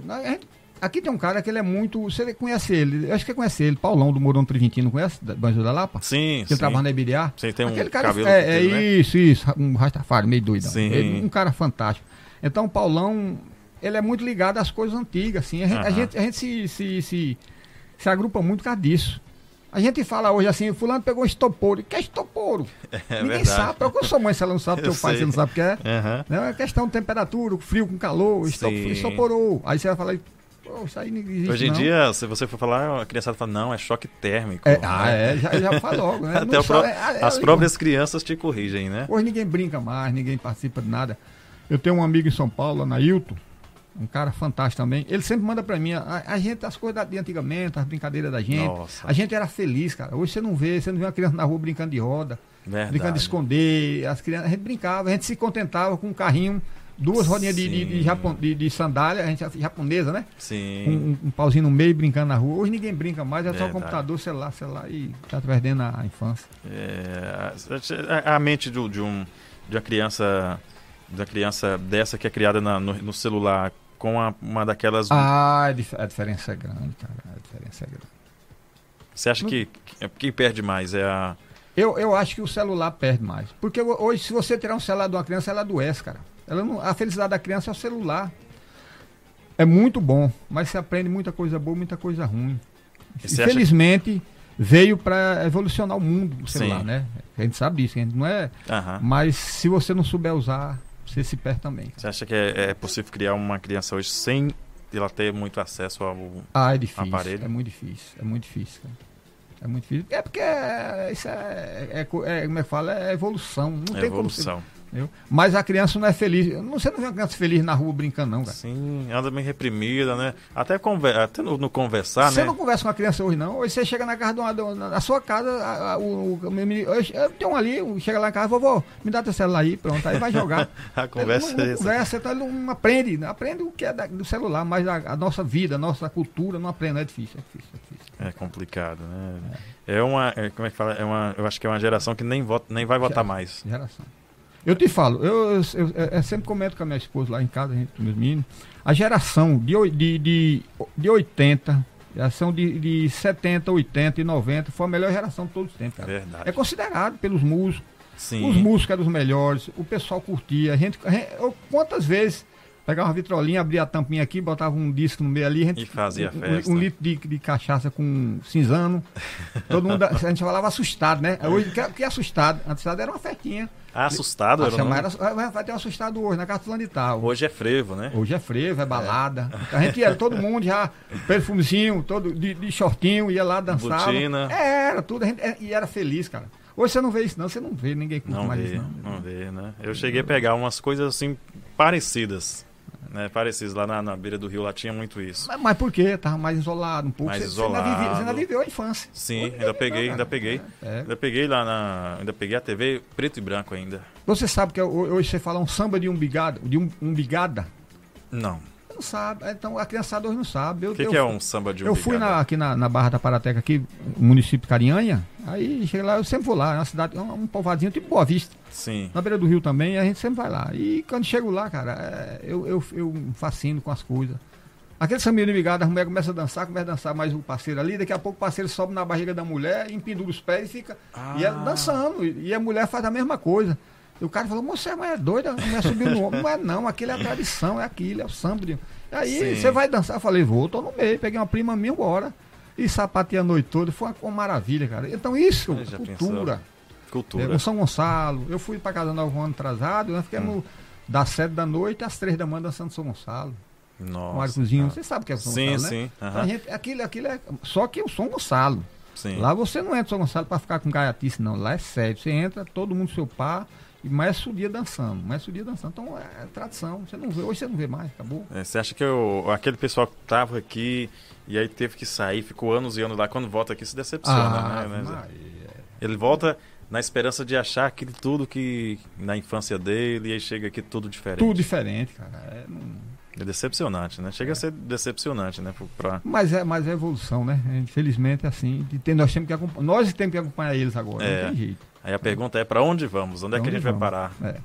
Speaker 2: aqui tem um cara que ele é muito. Você conhece ele? Eu acho que você conhece ele, Paulão do Morão Trivintino, conhece? Banjo da Lapa?
Speaker 1: Sim.
Speaker 2: Que sim. trabalha na IBDA?
Speaker 1: Sim, tem Aquele um cara, cabelo.
Speaker 2: É, é né? isso, isso. Um Rastafari, meio doido. Sim. Ele, um cara fantástico. Então, o Paulão, ele é muito ligado às coisas antigas, assim. A gente, a gente, a gente se, se, se, se agrupa muito por causa disso. A gente fala hoje assim, fulano pegou um estoporo. O que é estoporo? É Ninguém verdade. sabe. Eu sou mãe, se ela não sabe, teu pai, você não sabe o que é. Uhum. Não, é questão de temperatura, frio com calor, estoporou. Aí você vai falar, Pô, isso aí não existe,
Speaker 1: Hoje em
Speaker 2: não.
Speaker 1: dia, se você for falar, a criançada fala, não, é choque térmico.
Speaker 2: É, ah, é, já, já fala logo, né?
Speaker 1: Até pro, é, é, as próprias crianças te corrigem, né?
Speaker 2: Hoje ninguém brinca mais, ninguém participa de nada. Eu tenho um amigo em São Paulo, Anailton, um cara fantástico também. Ele sempre manda pra mim a, a gente, as coisas de antigamente, as brincadeiras da gente. Nossa. A gente era feliz, cara. Hoje você não vê, você não vê uma criança na rua brincando de roda, Verdade. brincando de esconder. As crianças, a gente brincava, a gente se contentava com um carrinho, duas rodinhas de, de, de, japon, de, de sandália, a gente japonesa, né?
Speaker 1: Sim.
Speaker 2: Um, um, pauzinho no meio brincando na rua. Hoje ninguém brinca mais, é Verdade. só computador, celular, celular e tá perdendo a, a infância.
Speaker 1: É, a, a mente do, de, um, de uma criança da criança dessa que é criada na, no, no, celular com a, uma daquelas.
Speaker 2: Ah, a diferença é grande, cara. A diferença é grande.
Speaker 1: Você acha que, que quem perde mais é a.
Speaker 2: Eu, eu acho que o celular perde mais. Porque hoje, se você tirar um celular de uma criança, ela adoece, cara. Ela não, a felicidade da criança é o celular. É muito bom, mas você aprende muita coisa boa, muita coisa ruim. Infelizmente, veio para evolucionar o mundo o celular, Sim. né? A gente sabe disso, a gente não é. Uhum. Mas se você não souber usar, você se perde também.
Speaker 1: Você acha que é, é, possível criar uma criança hoje sem ela ter muito acesso ao
Speaker 2: ah, é difícil,
Speaker 1: aparelho?
Speaker 2: É muito difícil, é muito difícil. Cara. É muito difícil. É porque é, isso é, é, é, como é que fala, é evolução. Não tem
Speaker 1: evolução.
Speaker 2: como Entendeu? Mas a criança não é feliz. Você não vê uma criança feliz na rua brincando, não, cara.
Speaker 1: Sim, anda bem reprimida, né? Até, conver... Até no, no conversar,
Speaker 2: você
Speaker 1: né?
Speaker 2: Você não conversa com a criança hoje, não. Hoje você chega na casa de uma, na sua casa, a, a, o, o, eu tenho um ali, chega lá em casa, vovô, me dá teu celular aí, pronto, aí vai jogar.
Speaker 1: a conversa
Speaker 2: não,
Speaker 1: é
Speaker 2: essa. Conversa, então ele não aprende, aprende o que é da, do celular, mas a, a, nossa vida, a nossa cultura não aprende, é difícil, é difícil, é difícil.
Speaker 1: É complicado, né? É, é uma, é, como é que fala? É uma, eu acho que é uma geração que nem, vota, nem vai votar mais.
Speaker 2: Geração. Eu te falo, eu, eu, eu, eu, sempre comento com a minha esposa lá em casa, a gente, com meus meninos, a geração de, de, de, de 80, geração de, de 70, 80 e 90 foi a melhor geração de todos os tempos, cara.
Speaker 1: Verdade.
Speaker 2: É considerado pelos músicos.
Speaker 1: Sim.
Speaker 2: Os músicos eram os melhores, o pessoal curtia. A gente, a gente quantas vezes pegava uma vitrolinha, abria a tampinha aqui, botava um disco no meio ali. A gente,
Speaker 1: e fazia
Speaker 2: um,
Speaker 1: festa.
Speaker 2: Um, um litro de, de, cachaça com cinzano. Todo mundo, a gente falava assustado, né? Hoje, que, que assustado? Assustado era uma festinha.
Speaker 1: Ah, assustado?
Speaker 2: Era chamar, era, vai ter um assustado hoje, na casa de tal.
Speaker 1: Hoje é frevo, né?
Speaker 2: Hoje é frevo, é balada. É. A gente ia, todo mundo já, perfumezinho, todo de, de shortinho, ia lá, dançava.
Speaker 1: Butina.
Speaker 2: É, era tudo, gente, é, e era feliz, cara. Hoje você não vê isso, não, você não vê, ninguém
Speaker 1: curte não mais vê, isso, não. Não vê, né? Eu cheguei a pegar umas coisas assim parecidas né, parecidos. Lá na, na, beira do rio lá tinha muito isso.
Speaker 2: Mas, mas por quê? Tava mais isolado um pouco.
Speaker 1: Mais
Speaker 2: você,
Speaker 1: isolado.
Speaker 2: Você ainda, viveu, você ainda viveu a infância.
Speaker 1: Sim, ainda peguei, ainda peguei. É. Ainda peguei lá na. Ainda peguei a TV preto e branco ainda.
Speaker 2: Você sabe que hoje você fala um samba de umbigada? De um, umbigada?
Speaker 1: Não.
Speaker 2: Não sabe. Então a criançada hoje não sabe.
Speaker 1: O que, que, é um samba de umbigada?
Speaker 2: Eu fui na, aqui na, na Barra da Parateca, aqui, município de Carinhanha. Aí chega lá, eu sempre vou lá, é uma cidade, um, um povoadinho tipo Boa Vista.
Speaker 1: Sim.
Speaker 2: Na beira do rio também, a gente sempre vai lá. E quando chego lá, cara, é, eu, eu, eu fascino com as coisas. Aquele sambinho de migada, a mulher começa a dançar, começa a dançar mais o parceiro ali, daqui a pouco o parceiro sobe na barriga da mulher, empendura os pés e fica.
Speaker 1: Ah.
Speaker 2: E ela dançando. E a mulher faz a mesma coisa. E o cara falou, moça, mas é doida, a mulher subiu no ombro. Não é não, aquilo é a tradição, é aquilo, é o samba. de- Aí
Speaker 1: Sim.
Speaker 2: você vai dançar, eu falei, vou, tô no meio, peguei uma prima minha agora. E sapateei a noite toda, foi uma, uma maravilha, cara. Então isso, cultura.
Speaker 1: Cultura.
Speaker 2: É, no São Gonçalo. Eu fui pra Casa Nova um ano atrasado, nós ficamos
Speaker 1: Hum.
Speaker 2: das sete da noite às três da manhã dançando São Gonçalo.
Speaker 1: Nossa.
Speaker 2: Marcozinho.
Speaker 1: Ah.
Speaker 2: Você sabe o que é São
Speaker 1: Sim,
Speaker 2: Gonçalo, né?
Speaker 1: sim.
Speaker 2: Então,
Speaker 1: aham,
Speaker 2: a gente, aquilo, aquilo é. Só que o São Gonçalo.
Speaker 1: Sim.
Speaker 2: Lá você não entra São Gonçalo pra ficar com gaiatice, não. Lá é sério. Você entra, todo mundo seu par, e mais o dia dançando. Mais o dia dançando. Então é, tradição. Você não vê. Hoje você não vê mais, acabou.
Speaker 1: É, você acha que o- aquele pessoal que tava aqui e aí teve que sair, ficou anos e anos lá, quando volta aqui se decepciona, né? né, Zé?
Speaker 2: Maria.
Speaker 1: Ele volta na esperança de achar aquilo tudo que na infância dele e aí chega aqui tudo diferente.
Speaker 2: Tudo diferente, cara. É, não-
Speaker 1: É decepcionante, né? Chega a ser decepcionante, né? Pra...
Speaker 2: Mas é, mas é evolução, né? Infelizmente, é assim. ter- nós temos que acompanhar. Nós temos que acompanhar eles agora.
Speaker 1: É.
Speaker 2: Não tem jeito.
Speaker 1: Aí a pergunta é para onde vamos? Onde é que a
Speaker 2: onde
Speaker 1: gente vai
Speaker 2: vamos?
Speaker 1: parar?
Speaker 2: É.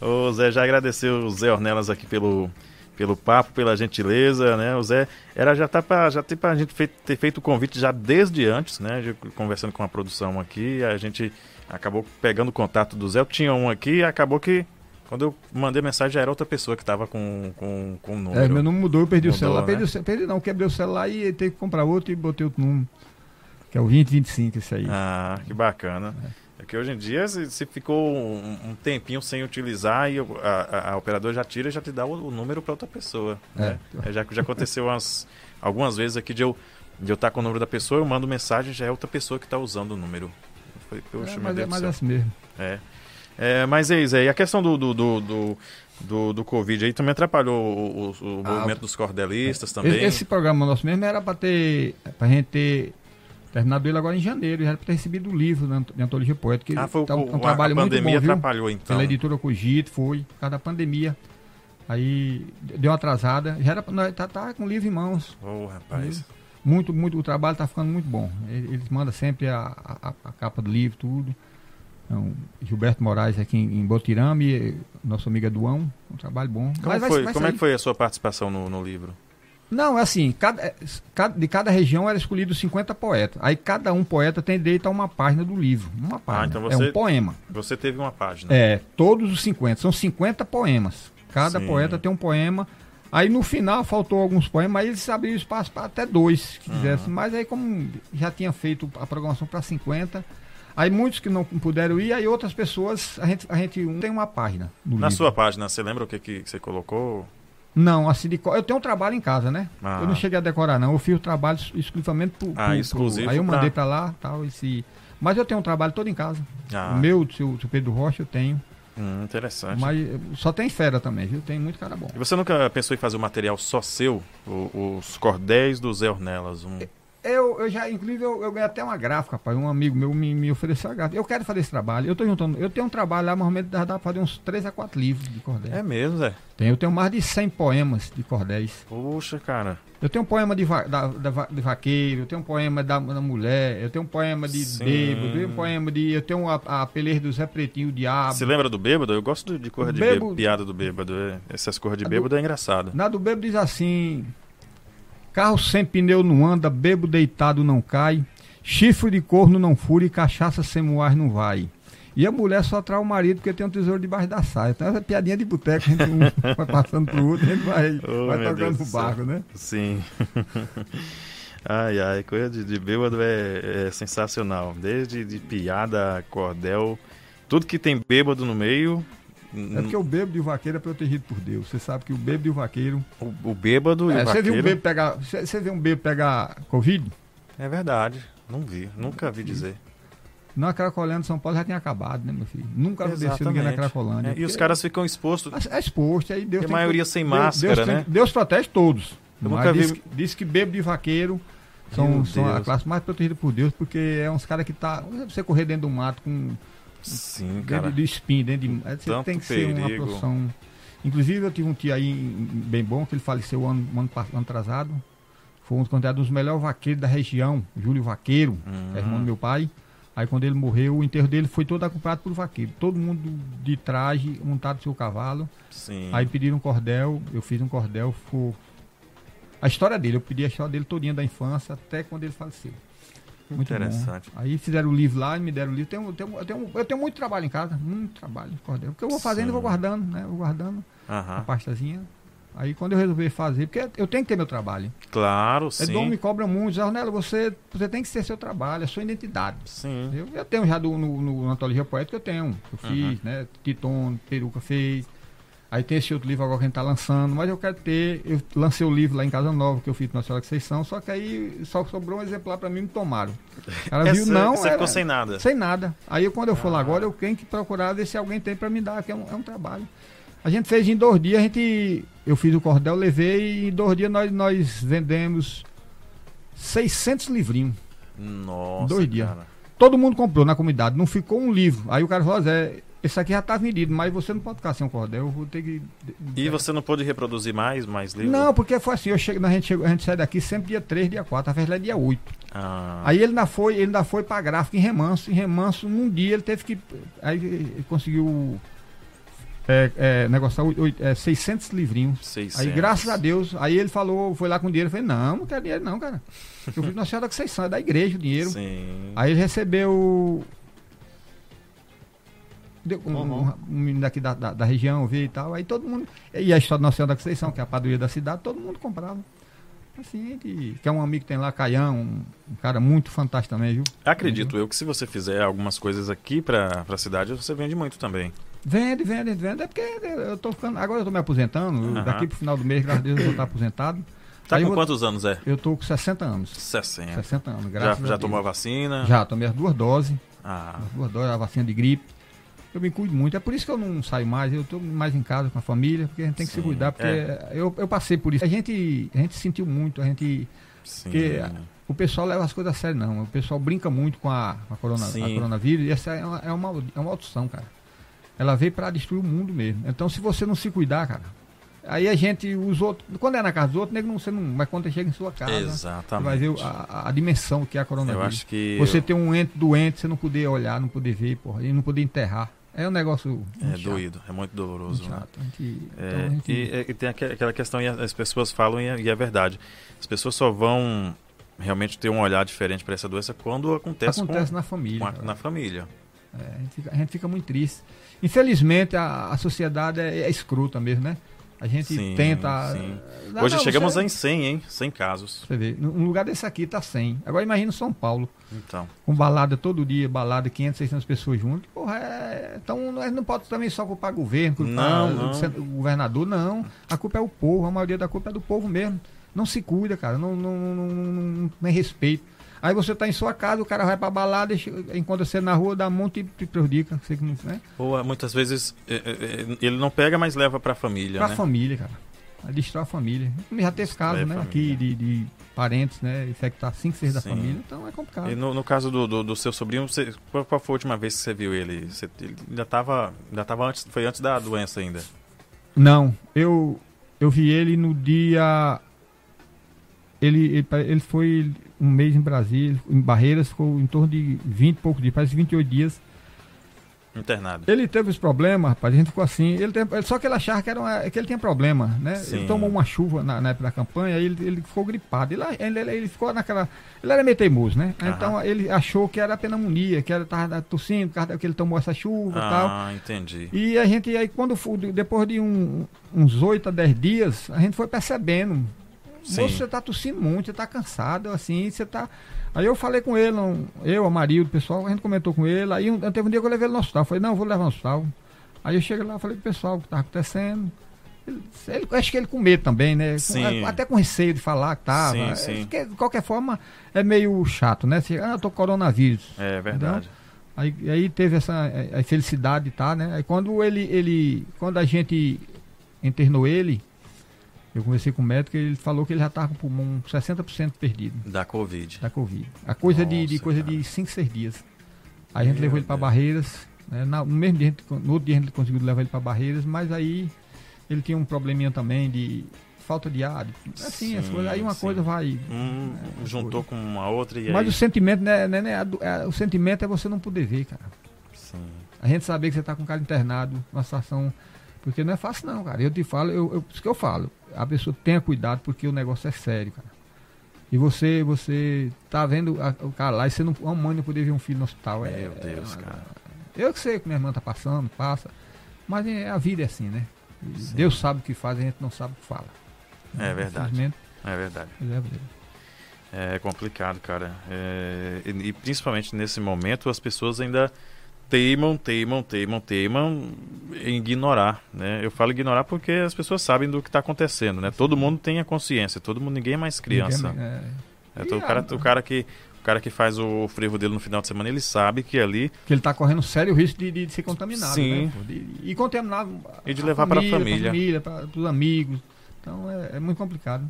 Speaker 1: o Zé já agradeceu o Zé Ornelas aqui pelo, pelo papo, pela gentileza, né? O Zé era já tá para já ter pra gente fe- ter feito o convite já desde antes, né? Já conversando com a produção aqui, a gente acabou pegando o contato do Zé. Eu tinha um aqui acabou que quando eu mandei mensagem já era outra pessoa que estava com, com, com o número.
Speaker 2: É, meu número mudou, eu perdi o
Speaker 1: Mudou,
Speaker 2: celular.
Speaker 1: né?
Speaker 2: Perdi, o perdi não, quebrei o celular e teve que comprar outro e botei outro número. Que é o 2025, esse aí.
Speaker 1: Ah, que bacana. É que hoje em dia, se, se ficou um, um tempinho sem utilizar, e a, a, a operadora já tira e já te dá o, o número para outra pessoa. Né? É, já, já aconteceu umas, algumas vezes aqui de eu de eu estar com o número da pessoa, eu mando mensagem, já é outra pessoa que está usando o número. Foi,
Speaker 2: É,
Speaker 1: poxa,
Speaker 2: é, mas é
Speaker 1: céu.
Speaker 2: assim mesmo.
Speaker 1: É. É, mas é isso aí. A questão do, do, do, do, do, do Covid aí também atrapalhou o, o- o
Speaker 2: Ah,
Speaker 1: movimento dos cordelistas também.
Speaker 2: Esse, esse programa nosso mesmo era para ter. Pra gente ter terminado ele agora em janeiro. Já era para ter recebido o livro de antologia poética. que
Speaker 1: ah, foi
Speaker 2: tá um,
Speaker 1: o-
Speaker 2: um trabalho
Speaker 1: a
Speaker 2: muito
Speaker 1: pandemia
Speaker 2: bom, viu?
Speaker 1: atrapalhou então.
Speaker 2: Pela editora Cogito, foi, por causa da pandemia. Aí deu uma atrasada. Já era pra tá, tá com o livro em mãos.
Speaker 1: Ô, rapaz.
Speaker 2: Muito, muito, o trabalho está ficando muito bom. Ele- Eles mandam sempre a, a, a capa do livro, tudo. Então, Gilberto Moraes aqui em, em Botirame, eh, nosso amigo Eduão, um trabalho bom.
Speaker 1: Como,
Speaker 2: Mas
Speaker 1: foi,
Speaker 2: vai
Speaker 1: como é que foi a sua participação no, no livro?
Speaker 2: Não, é assim, cada, é, cada- de cada região era escolhido 50 poetas. Aí cada um poeta tem direito a uma página do livro. Uma página.
Speaker 1: então
Speaker 2: É
Speaker 1: você-
Speaker 2: um poema.
Speaker 1: Você teve uma página.
Speaker 2: É, todos os 50. São 50 poemas. Cada
Speaker 1: Sim.
Speaker 2: poeta tem um poema. Aí no final faltou alguns poemas, aí eles abriram espaço para até dois, se quisessem. Mas aí, como já tinha feito a programação para 50, aí muitos que não puderam ir, aí outras pessoas, a gente, a gente tem uma página.
Speaker 1: Na
Speaker 2: livro.
Speaker 1: sua página, você lembra o que, que você colocou?
Speaker 2: Não, de, co- eu tenho um trabalho em casa, né?
Speaker 1: Ah.
Speaker 2: Eu não cheguei a decorar, não. Eu fiz o trabalho ex- exclusivamente pro.
Speaker 1: Ah,
Speaker 2: pro-
Speaker 1: exclusivo
Speaker 2: Aí eu mandei para lá, tal, esse. Mas eu tenho um trabalho todo em casa.
Speaker 1: Ah,
Speaker 2: O meu, do seu, seu Pedro Rocha, eu tenho.
Speaker 1: hum, interessante.
Speaker 2: Mas eh, só tem fera também, viu? Tem muito cara bom.
Speaker 1: E você nunca pensou em fazer um material só seu? O- os cordéis do Zé Ornelas? Um...
Speaker 2: Eu, eu já, inclusive, eu, eu ganhei até uma gráfica, rapaz. Um amigo meu me, me ofereceu a gráfica. Eu quero fazer esse trabalho. Eu tô juntando. Eu tenho um trabalho lá, mais ou menos, dá pra fazer uns 3 a 4 livros de cordéis.
Speaker 1: É mesmo, Zé?
Speaker 2: Tem, eu tenho mais de 100 poemas de cordéis.
Speaker 1: Puxa, cara.
Speaker 2: Eu tenho um poema de, va- da, da de vaqueiro, eu tenho um poema da, da mulher, eu tenho um poema de
Speaker 1: Sim.
Speaker 2: bêbado, eu tenho um poema de. Eu tenho a, a peleja do Zé Pretinho, o Diabo.
Speaker 1: Você lembra do bêbado? Eu gosto de, de cor de
Speaker 2: Bêbado-
Speaker 1: bêbado, piada do bêbado. é. Essas cores de
Speaker 2: A do-
Speaker 1: bêbado é engraçado.
Speaker 2: Na do bêbado diz assim: carro sem pneu não anda, bebo deitado não cai, chifre de corno não fura e cachaça sem moar não vai. E a mulher só trai o marido porque tem um tesouro debaixo da saia. Então essa piadinha de boteco, a gente um vai passando pro outro, a gente vai,
Speaker 1: Oh,
Speaker 2: vai tocando
Speaker 1: céu.
Speaker 2: barco, né?
Speaker 1: Sim. ai, ai, coisa de, de bêbado é, é sensacional. Desde de piada, cordel, tudo que tem bêbado no meio.
Speaker 2: É porque o bêbado e o vaqueiro é protegido por Deus. Você sabe que o bêbado e o vaqueiro.
Speaker 1: o, o bêbado e
Speaker 2: É,
Speaker 1: o
Speaker 2: você viu
Speaker 1: vaqueiro.
Speaker 2: um bêbado pegar. Você você viu um bêbado pegar Covid?
Speaker 1: É verdade. Não vi, nunca vi dizer.
Speaker 2: Na Cracolândia de São Paulo já tinha acabado, né, meu filho? Nunca desceu ninguém na. Cracolândia.
Speaker 1: É, e os caras ficam expostos.
Speaker 2: É exposto, aí Deus
Speaker 1: E a
Speaker 2: tem
Speaker 1: maioria
Speaker 2: que-
Speaker 1: sem
Speaker 2: Deus-
Speaker 1: máscara,
Speaker 2: Deus, tem-
Speaker 1: né?
Speaker 2: Deus protege todos.
Speaker 1: Eu
Speaker 2: Mas
Speaker 1: nunca vi-
Speaker 2: diz, que- diz bêbado e vaqueiro são, são a classe mais protegida por Deus, porque é uns caras que tá. Você correr dentro do mato com
Speaker 1: Sim,
Speaker 2: dentro
Speaker 1: cara.
Speaker 2: de espinho, dentro de. Você
Speaker 1: Tanto
Speaker 2: tem que ser uma
Speaker 1: perigo.
Speaker 2: profissão. Inclusive eu tive um tio aí em- bem bom, que ele faleceu ano, ano, ano atrasado. foi considerado um dos melhores vaqueiros da região, Júlio Vaqueiro,
Speaker 1: Uhum.
Speaker 2: é irmão do meu pai. Aí quando ele morreu, o enterro dele foi todo acompanhado por vaqueiro. Todo mundo de traje, montado no seu cavalo.
Speaker 1: Sim.
Speaker 2: Aí pediram um cordel, eu fiz um cordel, foi a história dele, eu pedi a história dele todinha da infância até quando ele faleceu. Muito
Speaker 1: Interessante.
Speaker 2: Bom. Aí fizeram o livro lá me deram o livro. Tenho, tenho, eu, tenho, eu tenho muito trabalho em casa, muito trabalho de cordel. Porque eu vou fazendo e vou guardando, né? Vou guardando a
Speaker 1: Aham.
Speaker 2: pastazinha. Aí quando eu resolvi fazer, porque eu tenho que ter meu trabalho.
Speaker 1: Claro,
Speaker 2: É Dom
Speaker 1: sim.
Speaker 2: me cobra muito, Arnelo, você, você tem que ser seu trabalho, a sua identidade.
Speaker 1: Sim.
Speaker 2: Eu, eu tenho já do, no, no, na antologia poética, eu tenho. Eu
Speaker 1: Uhum.
Speaker 2: fiz, né? Titone, Peruca fez. Aí tem esse outro livro agora que a gente tá lançando, mas eu quero ter. Eu lancei o livro lá em Casa Nova, que eu fiz na Senhora são, só que aí só sobrou um exemplar pra mim e me tomaram. Ela viu,
Speaker 1: Essa-
Speaker 2: não.
Speaker 1: Você
Speaker 2: era-
Speaker 1: ficou sem nada.
Speaker 2: sem nada. Aí eu, quando eu for lá
Speaker 1: Ah.
Speaker 2: agora, eu tenho que procurar ver se alguém tem pra me dar, que é um, é um trabalho. A gente fez em dois dias, a gente. Eu fiz o cordel, levei e em dois dias nós, nós vendemos 600 livrinhos.
Speaker 1: Nossa,
Speaker 2: Dois dias.
Speaker 1: cara.
Speaker 2: Todo mundo comprou na comunidade, não ficou um livro. Aí o cara falou, Zé, esse aqui já tá vendido, mas você não pode ficar sem um cordel, eu vou ter que.
Speaker 1: E você não pôde reproduzir mais, mais livros?
Speaker 2: Não, porque foi assim, eu chego, a, gente chegou, a gente sai daqui sempre dia 3, dia 4, a festa é dia 8.
Speaker 1: Ah,
Speaker 2: Aí ele ainda foi, ele ainda foi pra gráfica em remanso, em remanso, num dia ele teve que. Aí ele conseguiu é, é, negociar oito- oito- é, 600 livrinhos.
Speaker 1: 600.
Speaker 2: Aí, graças a Deus, aí ele falou, foi lá com dinheiro, eu falei, não, não quero dinheiro não, cara. Eu fui na Senhora que vocês são, é da igreja o dinheiro.
Speaker 1: Sim.
Speaker 2: Aí ele recebeu. Um,
Speaker 1: Uhum.
Speaker 2: um- menino daqui da, da, da região, veio e tal. Aí todo mundo. E a história da Nossa Senhora da Conceição, que é a padroeira da cidade, todo mundo comprava. Assim, que, que é um amigo que tem lá, Caião, um, um cara muito fantástico também, viu?
Speaker 1: Acredito eu que se você fizer algumas coisas aqui pra, pra cidade, você vende muito também.
Speaker 2: Vende, vende, vende. É porque eu tô ficando. Agora eu tô me aposentando.
Speaker 1: Aham.
Speaker 2: Daqui pro final do mês, graças a Deus, eu vou estar aposentado.
Speaker 1: Tá
Speaker 2: Aí
Speaker 1: com
Speaker 2: vou-
Speaker 1: quantos anos, é?
Speaker 2: Eu tô com 60 anos.
Speaker 1: 60.
Speaker 2: 60 anos,
Speaker 1: Já,
Speaker 2: graças a
Speaker 1: já
Speaker 2: Deus.
Speaker 1: tomou a vacina?
Speaker 2: Já, tomei as duas doses.
Speaker 1: Ah,
Speaker 2: As duas doses, a vacina de gripe. Eu me cuido muito. É por isso que eu não saio mais. Eu estou mais em casa com a família, porque a gente tem que se
Speaker 1: Sim,
Speaker 2: cuidar. Porque
Speaker 1: é.
Speaker 2: eu, eu passei por isso. A gente, a gente sentiu muito. A gente,
Speaker 1: sim.
Speaker 2: porque o pessoal leva as coisas a sério, não. O pessoal brinca muito com a, a, corona, a coronavírus. E essa é uma, é uma, é uma maldição, cara. Ela veio para destruir o mundo mesmo. Então, se você não se cuidar, cara. Aí a gente, os outros. Quando é na casa dos outros, nego não, você não. Mas quando chega em sua casa. Você
Speaker 1: Exatamente.
Speaker 2: vai ver a, a dimensão que é a
Speaker 1: Eu
Speaker 2: coronavírus.
Speaker 1: acho que.
Speaker 2: Você ter um ente doente, você não poder olhar, não poder ver, porra, e não poder enterrar. É um negócio.
Speaker 1: É
Speaker 2: chato,
Speaker 1: doído, é muito doloroso,
Speaker 2: muito
Speaker 1: né?
Speaker 2: gente-
Speaker 1: É,
Speaker 2: então gente-
Speaker 1: e, e tem aque- aquela questão, e as pessoas falam, e é, e é verdade. As pessoas só vão realmente ter um olhar diferente para essa doença quando acontece,
Speaker 2: acontece
Speaker 1: com,
Speaker 2: na família.
Speaker 1: a-
Speaker 2: cara.
Speaker 1: na família.
Speaker 2: É, a, gente fica, a gente fica muito triste. Infelizmente, a, a sociedade é, é escrota mesmo, né? A gente
Speaker 1: Sim,
Speaker 2: tenta.
Speaker 1: sim.
Speaker 2: Ah,
Speaker 1: Hoje
Speaker 2: não,
Speaker 1: chegamos
Speaker 2: você,
Speaker 1: em 100, hein? 100 casos.
Speaker 2: Você vê, num lugar desse aqui tá 100. Agora imagina São Paulo,
Speaker 1: Então,
Speaker 2: com balada todo dia, balada, 500, 600 pessoas juntas. Porra, é, então nós não pode também só culpar governo, culpar
Speaker 1: Não, não.
Speaker 2: o governador, não. A culpa é o povo, a maioria da culpa é do povo mesmo. Não se cuida, cara, não, não, não, não, não- não tem respeito. Aí você tá em sua casa, o cara vai pra balada, encontra você na rua, dá um monte e te prejudica. Você que não, né?
Speaker 1: ou, muitas vezes é, é, é, ele não pega, mas leva para a família,
Speaker 2: Pra
Speaker 1: né?
Speaker 2: família, cara. Aí destrói a família. Já teve casos,
Speaker 1: a
Speaker 2: né? Aqui de, de parentes, né? Infectar 5, 6 da família. Então é complicado.
Speaker 1: E no, no caso do, do, do seu sobrinho, você- qual, qual foi a última vez que você viu ele? Você, ele ainda estava ainda tava antes, foi antes da doença ainda.
Speaker 2: Não, eu, eu vi ele no dia. Ele, ele, ele foi um mês em Brasília, em Barreiras, ficou em torno de 20 e poucos dias, parece 28 dias.
Speaker 1: Internado.
Speaker 2: Ele teve os problemas, rapaz, a gente ficou assim. Ele teve- só que ele achava que, era uma- que ele tinha problema, né?
Speaker 1: Sim.
Speaker 2: Ele tomou uma chuva na, na época da campanha, aí ele, ele ficou gripado. Ele, ele, ele- ficou naquela. Ele era meio teimoso, né?
Speaker 1: Aham.
Speaker 2: Então ele achou que era pneumonia, que era tava tossindo, que ele tomou essa chuva e tal.
Speaker 1: Ah, entendi.
Speaker 2: E a gente, aí quando depois de um- uns 8 a 10 dias, a gente foi percebendo. Moço, você tá tossindo muito, você tá cansado, assim, você tá. Aí eu falei com ele, um- eu, a Marildo, o pessoal, a gente comentou com ele, aí um, teve um dia que eu levei ele no hospital. Eu falei, não, vou levar no hospital. Aí eu cheguei lá, falei pro pessoal o que tava acontecendo. Ele, ele- acho que ele com medo também, né?
Speaker 1: Sim.
Speaker 2: até com receio de falar que tava.
Speaker 1: Sim,
Speaker 2: É,
Speaker 1: sim.
Speaker 2: porque, de qualquer forma, é meio chato, né? Você, ah, eu tô com coronavírus.
Speaker 1: É verdade.
Speaker 2: Aí, aí teve essa a, a felicidade de tá, né? Aí quando ele, ele. Quando a gente internou ele, eu conversei com o médico e ele falou que ele já estava com o pulmão 60% perdido
Speaker 1: Da Covid.
Speaker 2: da Covid. A coisa de, de
Speaker 1: Nossa,
Speaker 2: coisa
Speaker 1: cara.
Speaker 2: de 5, 6 dias. Aí a gente
Speaker 1: Meu
Speaker 2: levou ele para. Barreiras. né? No mesmo dia, no outro dia a gente conseguiu levar ele para Barreiras, mas aí ele tinha um probleminha também de falta de ar. Assim, as
Speaker 1: Sim,
Speaker 2: coisas, aí uma
Speaker 1: sim.
Speaker 2: coisa vai.
Speaker 1: Um juntou com uma outra e
Speaker 2: Mas
Speaker 1: aí...
Speaker 2: o sentimento, né, né, né, é, o sentimento é você não poder ver, cara.
Speaker 1: Sim.
Speaker 2: A gente saber que você tá com o cara internado, uma situação. Porque não é fácil não, cara. Eu te falo, eu, eu, isso que eu falo. A pessoa tenha cuidado porque o negócio é sério, cara. E você, você tá vendo a- o cara lá e você não. Uma mãe não poder ver um filho no hospital. É,
Speaker 1: Meu Deus,
Speaker 2: é-
Speaker 1: cara.
Speaker 2: Eu que sei que minha irmã tá passando, passa. Mas é, a vida é assim, né? Deus sabe o que faz, a gente não sabe o que fala.
Speaker 1: É verdade. É verdade.
Speaker 2: é.
Speaker 1: É complicado, cara. É, e, e principalmente nesse momento as pessoas ainda teimam, teimam, teimam, teimam em ignorar, né? Eu falo ignorar porque as pessoas sabem do que está acontecendo, né? Todo mundo tem a consciência, todo mundo, ninguém é mais criança.
Speaker 2: Ninguém- é,
Speaker 1: É,
Speaker 2: E
Speaker 1: todo- o,
Speaker 2: a-
Speaker 1: cara, o cara que o cara que faz o frevo dele no final de semana, ele sabe que ali
Speaker 2: que ele está correndo sério risco de, de ser contaminado.
Speaker 1: Sim.
Speaker 2: Né, pô? De- e contaminado.
Speaker 1: E de
Speaker 2: a
Speaker 1: levar pra
Speaker 2: Pra
Speaker 1: família.
Speaker 2: família, para os amigos. Então é, é muito complicado.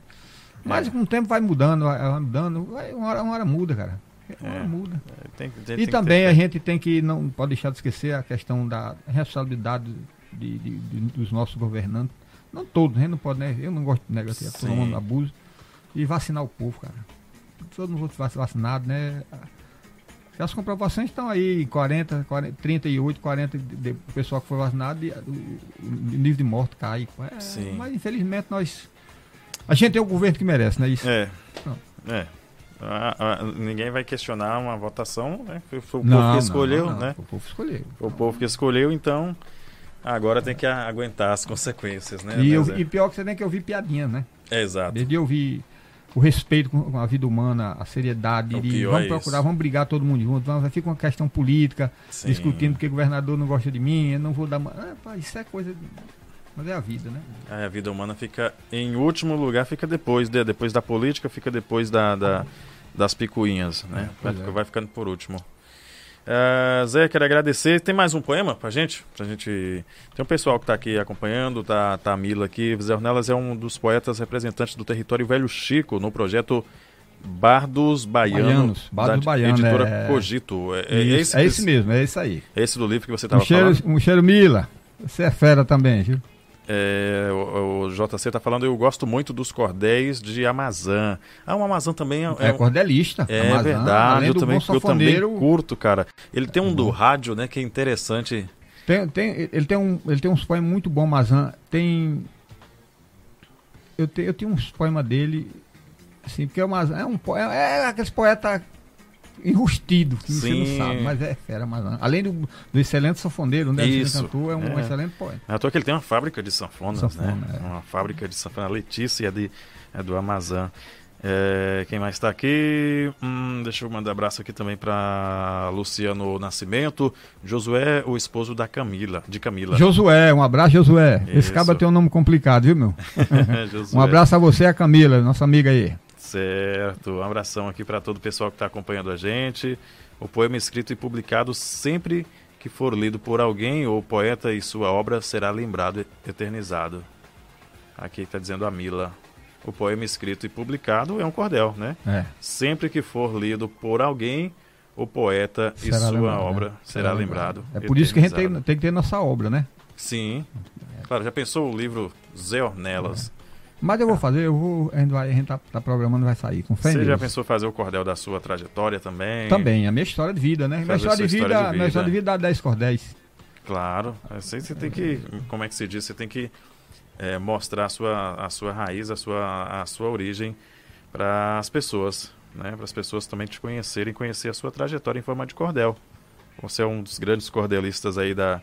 Speaker 2: Mas
Speaker 1: É.
Speaker 2: com o tempo vai mudando, vai, vai mudando. Vai, uma, hora, uma hora muda, cara.
Speaker 1: É.
Speaker 2: muda.
Speaker 1: tem, tem- tem
Speaker 2: E
Speaker 1: que
Speaker 2: também a gente tem que, não pode deixar de esquecer a questão da responsabilidade de- de- de- dos nossos governantes. Não todos, a gente não pode, né? Eu não gosto de negativo, todo mundo abuso. E vacinar o povo, cara. Todo mundo vacinado, né? As comprovações estão aí, 40, 40 38, 40 de, de pessoal que foi vacinado e o, o nível de morte cai. É. Mas infelizmente nós. A gente tem o governo que merece, né? Isso.
Speaker 1: É. É. Ah, ah, ninguém vai questionar uma votação, né? Foi, foi o
Speaker 2: Não,
Speaker 1: povo que
Speaker 2: não,
Speaker 1: escolheu,
Speaker 2: não,
Speaker 1: né?
Speaker 2: O povo escolheu.
Speaker 1: Foi o povo que escolheu, então agora tem que aguentar as consequências, né?
Speaker 2: E, eu- e pior que você tem que ouvir piadinha, né?
Speaker 1: É, exato.
Speaker 2: Desde eu ouvir o respeito com a vida humana, a seriedade,
Speaker 1: O
Speaker 2: de vamos
Speaker 1: é
Speaker 2: procurar,
Speaker 1: isso.
Speaker 2: vamos brigar todo mundo junto, vamos, fica uma questão política,
Speaker 1: Sim.
Speaker 2: discutindo porque o governador não gosta de mim, eu não vou dar. Ah, pá, isso é coisa. Mas é a vida, né?
Speaker 1: Aí a vida humana fica em último lugar, fica depois, de- depois da política, fica depois da, da- das picuinhas, né?
Speaker 2: É,
Speaker 1: Vai,
Speaker 2: é.
Speaker 1: vai ficando por último. Ah, Zé, quero agradecer. Tem mais um poema pra gente? Pra gente. Tem um pessoal que tá aqui acompanhando, tá, tá a Mila aqui. Zé Ornelas é um dos poetas representantes do território Velho Chico, no projeto Bardos Baiano,
Speaker 2: Baianos, Bardos
Speaker 1: da
Speaker 2: Baiano,
Speaker 1: editora
Speaker 2: é-
Speaker 1: Cogito. É, é esse,
Speaker 2: é esse mesmo, é isso aí.
Speaker 1: é esse do livro que você
Speaker 2: Um
Speaker 1: estava
Speaker 2: cheiro,
Speaker 1: falando?
Speaker 2: um cheiro Mila. Você é fera também, viu?
Speaker 1: É, o, o JC tá falando, eu gosto muito dos cordéis de Amazã. Ah, o Amazã também é,
Speaker 2: É,
Speaker 1: um-
Speaker 2: cordelista.
Speaker 1: é
Speaker 2: Amazã,
Speaker 1: verdade, eu também,
Speaker 2: bom
Speaker 1: eu também curto, cara. Ele tem um do
Speaker 2: Bom.
Speaker 1: rádio, né, que é interessante.
Speaker 2: Tem, tem, ele, tem um, ele tem uns poemas muito bons, Mazan. Tem. Eu, te, eu tenho uns poemas dele, assim, porque o Mazan é um poema. É aqueles poeta enrustido, que você
Speaker 1: Sim.
Speaker 2: não sabe, mas é fera. Além do, do excelente sanfoneiro, né?
Speaker 1: Isso,
Speaker 2: cantor, é um
Speaker 1: é.
Speaker 2: excelente poeta.
Speaker 1: À toa que ele tem uma fábrica de sanfonas,
Speaker 2: Sanfona,
Speaker 1: né?
Speaker 2: é.
Speaker 1: Uma fábrica de sanfona. A Letícia é, de, é do Amazã. É, quem mais está aqui? Hum, deixa eu mandar abraço aqui também para Luciano Nascimento. Josué, o esposo da Camila, de Camila.
Speaker 2: Josué, um abraço, Josué. Esse
Speaker 1: Isso.
Speaker 2: cara tem um nome complicado, viu, meu? Um abraço a você e a Camila, nossa amiga aí.
Speaker 1: Certo. Um abração aqui para todo o pessoal que está acompanhando a gente. O poema escrito e publicado sempre que for lido por alguém ou poeta e sua obra será lembrado e eternizado. Aqui está dizendo a Mila. O poema escrito e publicado é um cordel, né?
Speaker 2: É.
Speaker 1: Sempre que for lido por alguém, o poeta e
Speaker 2: Será
Speaker 1: sua
Speaker 2: lembrado,
Speaker 1: obra
Speaker 2: né?
Speaker 1: será lembrado.
Speaker 2: É por isso que a gente tem, tem que ter nossa obra, né?
Speaker 1: Sim. Claro, já pensou o livro Zé Ornelas?
Speaker 2: Mas eu vou fazer, eu vou. A gente, vai, a gente tá, tá programando, vai sair. Com fé
Speaker 1: Você já pensou fazer o cordel da sua trajetória também?
Speaker 2: Também, a minha história de vida, né? Minha história de, vida,
Speaker 1: história de
Speaker 2: minha
Speaker 1: vida.
Speaker 2: história de vida dá 10 cordéis.
Speaker 1: Claro, assim você tem que, como é que se diz, você tem que é, mostrar a sua, a sua raiz, a sua, a sua origem para as pessoas, né? Para as pessoas também te conhecerem, conhecer a sua trajetória em forma de cordel. Você é um dos grandes cordelistas aí da,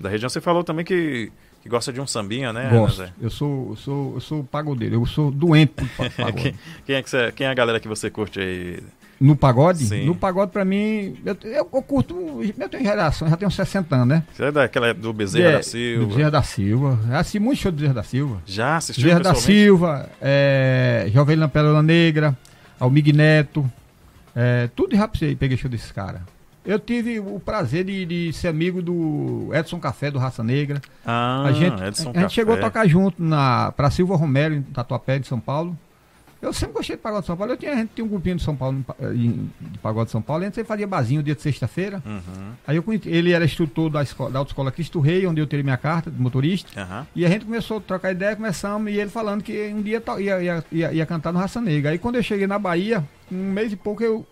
Speaker 1: da região. Você falou também que, que gosta de um sambinha, né?
Speaker 2: Gosto.
Speaker 1: Zé?
Speaker 2: Eu sou, eu sou, eu sou pagodeiro, eu sou doente por pagode.
Speaker 1: Quem é, que você, quem é a galera que você curte aí?
Speaker 2: No pagode?
Speaker 1: Sim.
Speaker 2: No pagode, pra mim, eu, eu, eu curto. Eu tenho geração, já tenho 60 anos, né?
Speaker 1: Você é daquela do Bezerra
Speaker 2: É,
Speaker 1: da
Speaker 2: Do
Speaker 1: Silva?
Speaker 2: Bezerra da Silva. Já assisti muito show do Bezerra da Silva.
Speaker 1: Já assistiu
Speaker 2: Bezerra da? Silva, é, Jovelina Pérola Negra, Almig Neto, é, tudo aí peguei show desses caras. Eu tive o prazer de, de ser amigo do Edson Café, do Raça Negra.
Speaker 1: Ah,
Speaker 2: a gente,
Speaker 1: Edson
Speaker 2: a gente chegou a
Speaker 1: Café.
Speaker 2: tocar junto na, pra Silva Romero, em Tatuapé, de São Paulo. Eu sempre gostei de pagode de São Paulo. Eu tinha, a gente tinha um grupinho de São Paulo, de pagode de São Paulo, a gente fazia barzinho dia de sexta-feira. Uhum. Aí eu conheci, ele era instrutor da, escola, da autoescola Cristo Rei, onde eu tirei minha carta de motorista. Uhum. E a gente começou a trocar ideia, começamos, e ele falando que um dia ia, ia, ia, ia cantar no Raça Negra. Aí quando eu cheguei na Bahia, um mês e pouco eu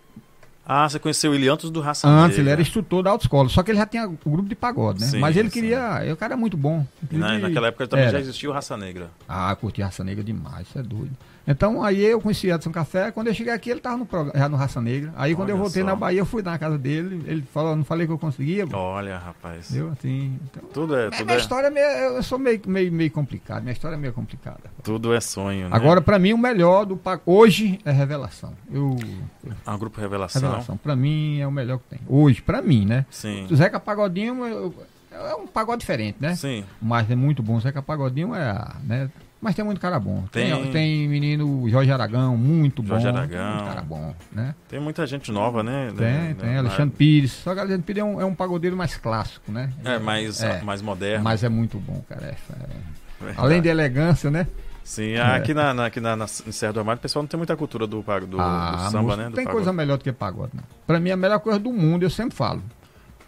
Speaker 1: ah, você conheceu ele antes do Raça
Speaker 2: Antes, ele era instrutor da autoescola. Só que ele já tinha o grupo de pagode, né? Sim, Mas ele sim. queria. O cara é muito bom.
Speaker 1: Na, naquela época também era. já existia o Raça Negra.
Speaker 2: Ah, curti Raça Negra demais, isso é doido. Então aí eu conheci Edson Café, quando eu cheguei aqui ele estava no, já no Raça Negra. Aí Olha quando eu voltei só. na Bahia, eu fui na casa dele, ele falou, não falei que eu conseguia.
Speaker 1: Olha, rapaz.
Speaker 2: Eu assim.
Speaker 1: Então, tudo é. Tudo
Speaker 2: minha
Speaker 1: é...
Speaker 2: história é meio, eu sou meio, meio, meio complicado, minha história é meio complicada.
Speaker 1: Tudo é sonho, né?
Speaker 2: Agora, para mim, o melhor do hoje é revelação. Eu,
Speaker 1: ah, o grupo Revelação.
Speaker 2: Revelação, para mim é o melhor que tem. Hoje, para mim, né?
Speaker 1: Sim.
Speaker 2: O Zeca Pagodinho eu, é um pagode diferente, né?
Speaker 1: Sim.
Speaker 2: Mas é muito bom. O Zeca Pagodinho é, né? Mas tem muito cara bom. Tem, tem, tem menino Jorge Aragão, muito bom.
Speaker 1: Jorge Aragão.
Speaker 2: Muito cara bom, né?
Speaker 1: Tem muita gente nova, né?
Speaker 2: Tem, né? tem. Alexandre Na... Pires. Só que Alexandre Pires é um, é um pagodeiro mais clássico, né?
Speaker 1: É, mais, é, mais moderno.
Speaker 2: Mas é muito bom, cara. É, é. Além de elegância, né?
Speaker 1: Sim, é. aqui, na, na, aqui na, na, em Serra do Armário o pessoal não tem muita cultura do, do, ah, do samba,
Speaker 2: música,
Speaker 1: né?
Speaker 2: Não tem coisa melhor do que pagode, não. Pra mim, a melhor coisa do mundo, eu sempre falo.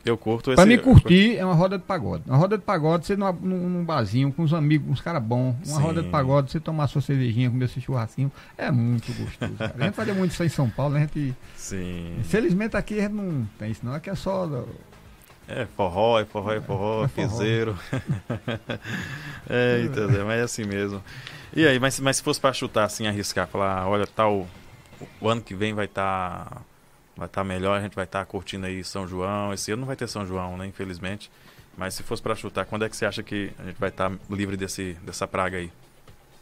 Speaker 1: Eu curto
Speaker 2: esse. Pra me curtir é uma roda de pagode. Uma roda de pagode, você num, num barzinho, com os amigos, com os caras bons. Uma Sim. roda de pagode, você tomar sua cervejinha, comer seu churrasquinho. É muito gostoso. Cara. A gente fazia muito isso aí em São Paulo, né? A gente.
Speaker 1: Sim.
Speaker 2: Infelizmente aqui a gente não tem isso, não. Aqui é só.
Speaker 1: É forró, é forró, é forró, é piseiro. é, entendeu? Mas é assim mesmo. E aí, mas, mas se fosse para chutar assim, arriscar, falar, olha, tal, o ano que vem vai estar. Vai estar tá melhor, a gente vai estar tá curtindo aí São João. Esse ano não vai ter São João, né, infelizmente. Mas se fosse para chutar, quando é que você acha que a gente vai estar tá livre desse, dessa praga aí?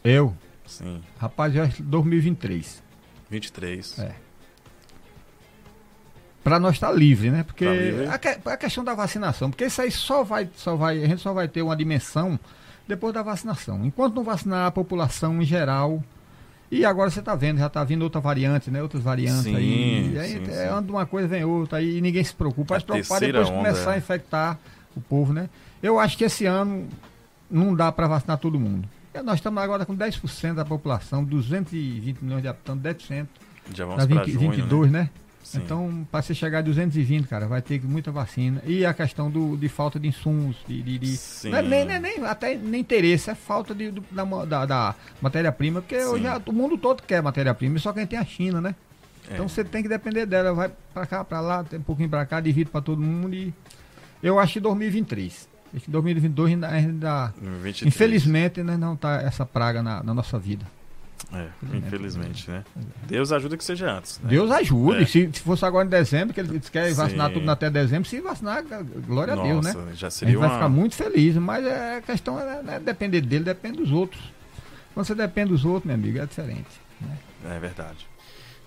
Speaker 2: Eu?
Speaker 1: Sim.
Speaker 2: Rapaz, já é 2023.
Speaker 1: 23.
Speaker 2: É. Para nós estar tá livre, né? Porque tá a, que, a, questão da vacinação, porque isso aí só vai, só vai, a gente só vai ter uma dimensão depois da vacinação. Enquanto não vacinar a população em geral, e agora você está vendo, já está vindo outra variante, né? Outras variantes sim, aí. E aí sim, é, anda uma coisa, vem outra, aí e ninguém se preocupa. Vai se preocupar depois onda, começar é. a infectar o povo, né? Eu acho que esse ano não dá para vacinar todo mundo. Nós estamos agora com 10% da população, 220 milhões de habitantes, 10%.
Speaker 1: Já vamos para
Speaker 2: 22, né? né? Sim. Então, para você chegar a 220, cara, vai ter muita vacina. E a questão do, de falta de insumos, de. de, de não é nem, nem, nem, até nem interesse, é falta de, do, da, da matéria-prima, porque Sim. hoje o mundo todo quer matéria-prima, só quem tem a China, né? É. Então você tem que depender dela, vai para cá, para lá, tem um pouquinho para cá, divide para todo mundo e eu acho que 2023. Acho que 2022 ainda, ainda infelizmente ainda não tá essa praga na, na nossa vida.
Speaker 1: É, infelizmente, né? Deus ajuda que seja antes. Né?
Speaker 2: Deus ajude. É. Se, se fosse agora em dezembro, que eles querem vacinar tudo até dezembro, se vacinar, glória Nossa, a Deus, né?
Speaker 1: Já seria
Speaker 2: a gente uma... vai ficar muito feliz, mas é, a questão é, é depender dele, depende dos outros. Quando você depende dos outros, meu amigo, é diferente. Né?
Speaker 1: É verdade.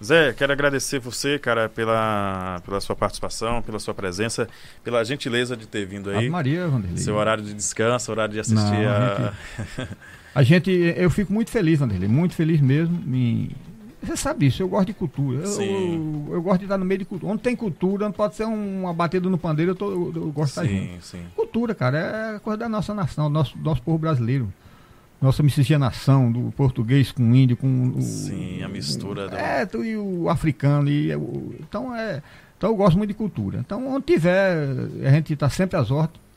Speaker 1: Zé, quero agradecer você, cara, pela, pela sua participação, pela sua presença, pela gentileza de ter vindo aí. Ave
Speaker 2: Maria, Vanderlei.
Speaker 1: Seu horário de descanso, horário de assistir Não, a...
Speaker 2: A gente, eu fico muito feliz, Vanderlei, muito feliz mesmo. Me... Você sabe disso, eu gosto de cultura. Eu, eu, eu, gosto de estar no meio de cultura. Onde tem cultura, não pode ser um, uma batida no pandeiro, eu, tô, eu, eu gosto de estar. Sim. Cultura, cara, é coisa da nossa nação, do nosso, nosso povo brasileiro. Nossa miscigenação do português com o índio, com o.
Speaker 1: Sim, a mistura.
Speaker 2: do... É, tu, e o africano. E, então, é, então eu gosto muito de cultura. Então, onde tiver, a gente está sempre às ordens.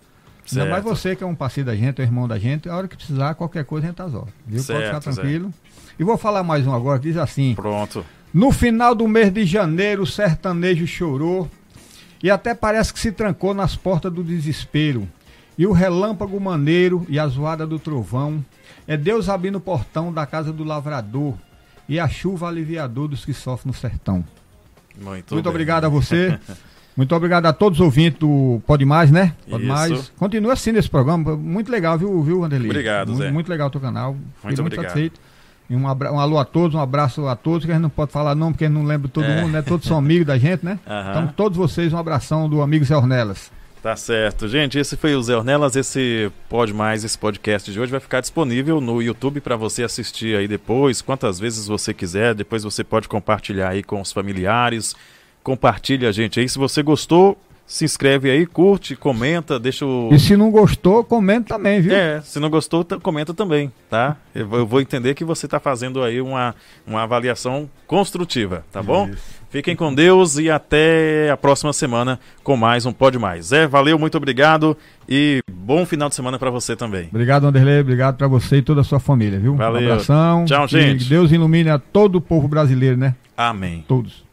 Speaker 2: Certo. Ainda mais você que é um parceiro da gente, é irmão da gente, a hora que precisar, qualquer coisa a gente tá Viu? Certo, Pode ficar tranquilo. Zé. E vou falar mais um agora, que diz assim.
Speaker 1: Pronto.
Speaker 2: No final do mês de janeiro, o sertanejo chorou e até parece que se trancou nas portas do desespero. E o relâmpago maneiro e a zoada do trovão é Deus abrindo o portão da casa do lavrador e a chuva aliviador dos que sofrem no sertão.
Speaker 1: Muito,
Speaker 2: Muito obrigado a você. Muito obrigado a todos os ouvintes do Pode Mais, né?
Speaker 1: Pode Isso. Mais.
Speaker 2: Continua assim nesse programa. Muito legal, viu, viu Wanderlei?
Speaker 1: Obrigado,
Speaker 2: muito,
Speaker 1: Zé.
Speaker 2: Muito legal o teu canal.
Speaker 1: Muito obrigado. satisfeito.
Speaker 2: E um, abra... um alô a todos, um abraço a todos, que a gente não pode falar não, porque a gente não lembra todo é. mundo, né? Todos são amigos da gente, né? Uhum. Então, todos vocês, um abração do amigo Zé Ornelas.
Speaker 1: Tá certo. Gente, esse foi o Zé Ornelas. Esse Pode Mais, esse podcast de hoje vai ficar disponível no YouTube para você assistir aí depois, quantas vezes você quiser. Depois você pode compartilhar aí com os familiares. Compartilha, gente, aí. Se você gostou, se inscreve aí, curte, comenta, deixa o.
Speaker 2: E se não gostou, comenta também, viu?
Speaker 1: É, se não gostou, comenta também, tá? Eu, eu vou entender que você está fazendo aí uma, uma avaliação construtiva, tá bom? Isso. Fiquem com Deus e até a próxima semana com mais um Pode Mais. É, valeu, muito obrigado e bom final de semana para você também.
Speaker 2: Obrigado, Anderlei, obrigado para você e toda a sua família, viu?
Speaker 1: Valeu.
Speaker 2: Um abração.
Speaker 1: Tchau, gente.
Speaker 2: Que Deus ilumine a todo o povo brasileiro, né?
Speaker 1: Amém.
Speaker 2: Todos.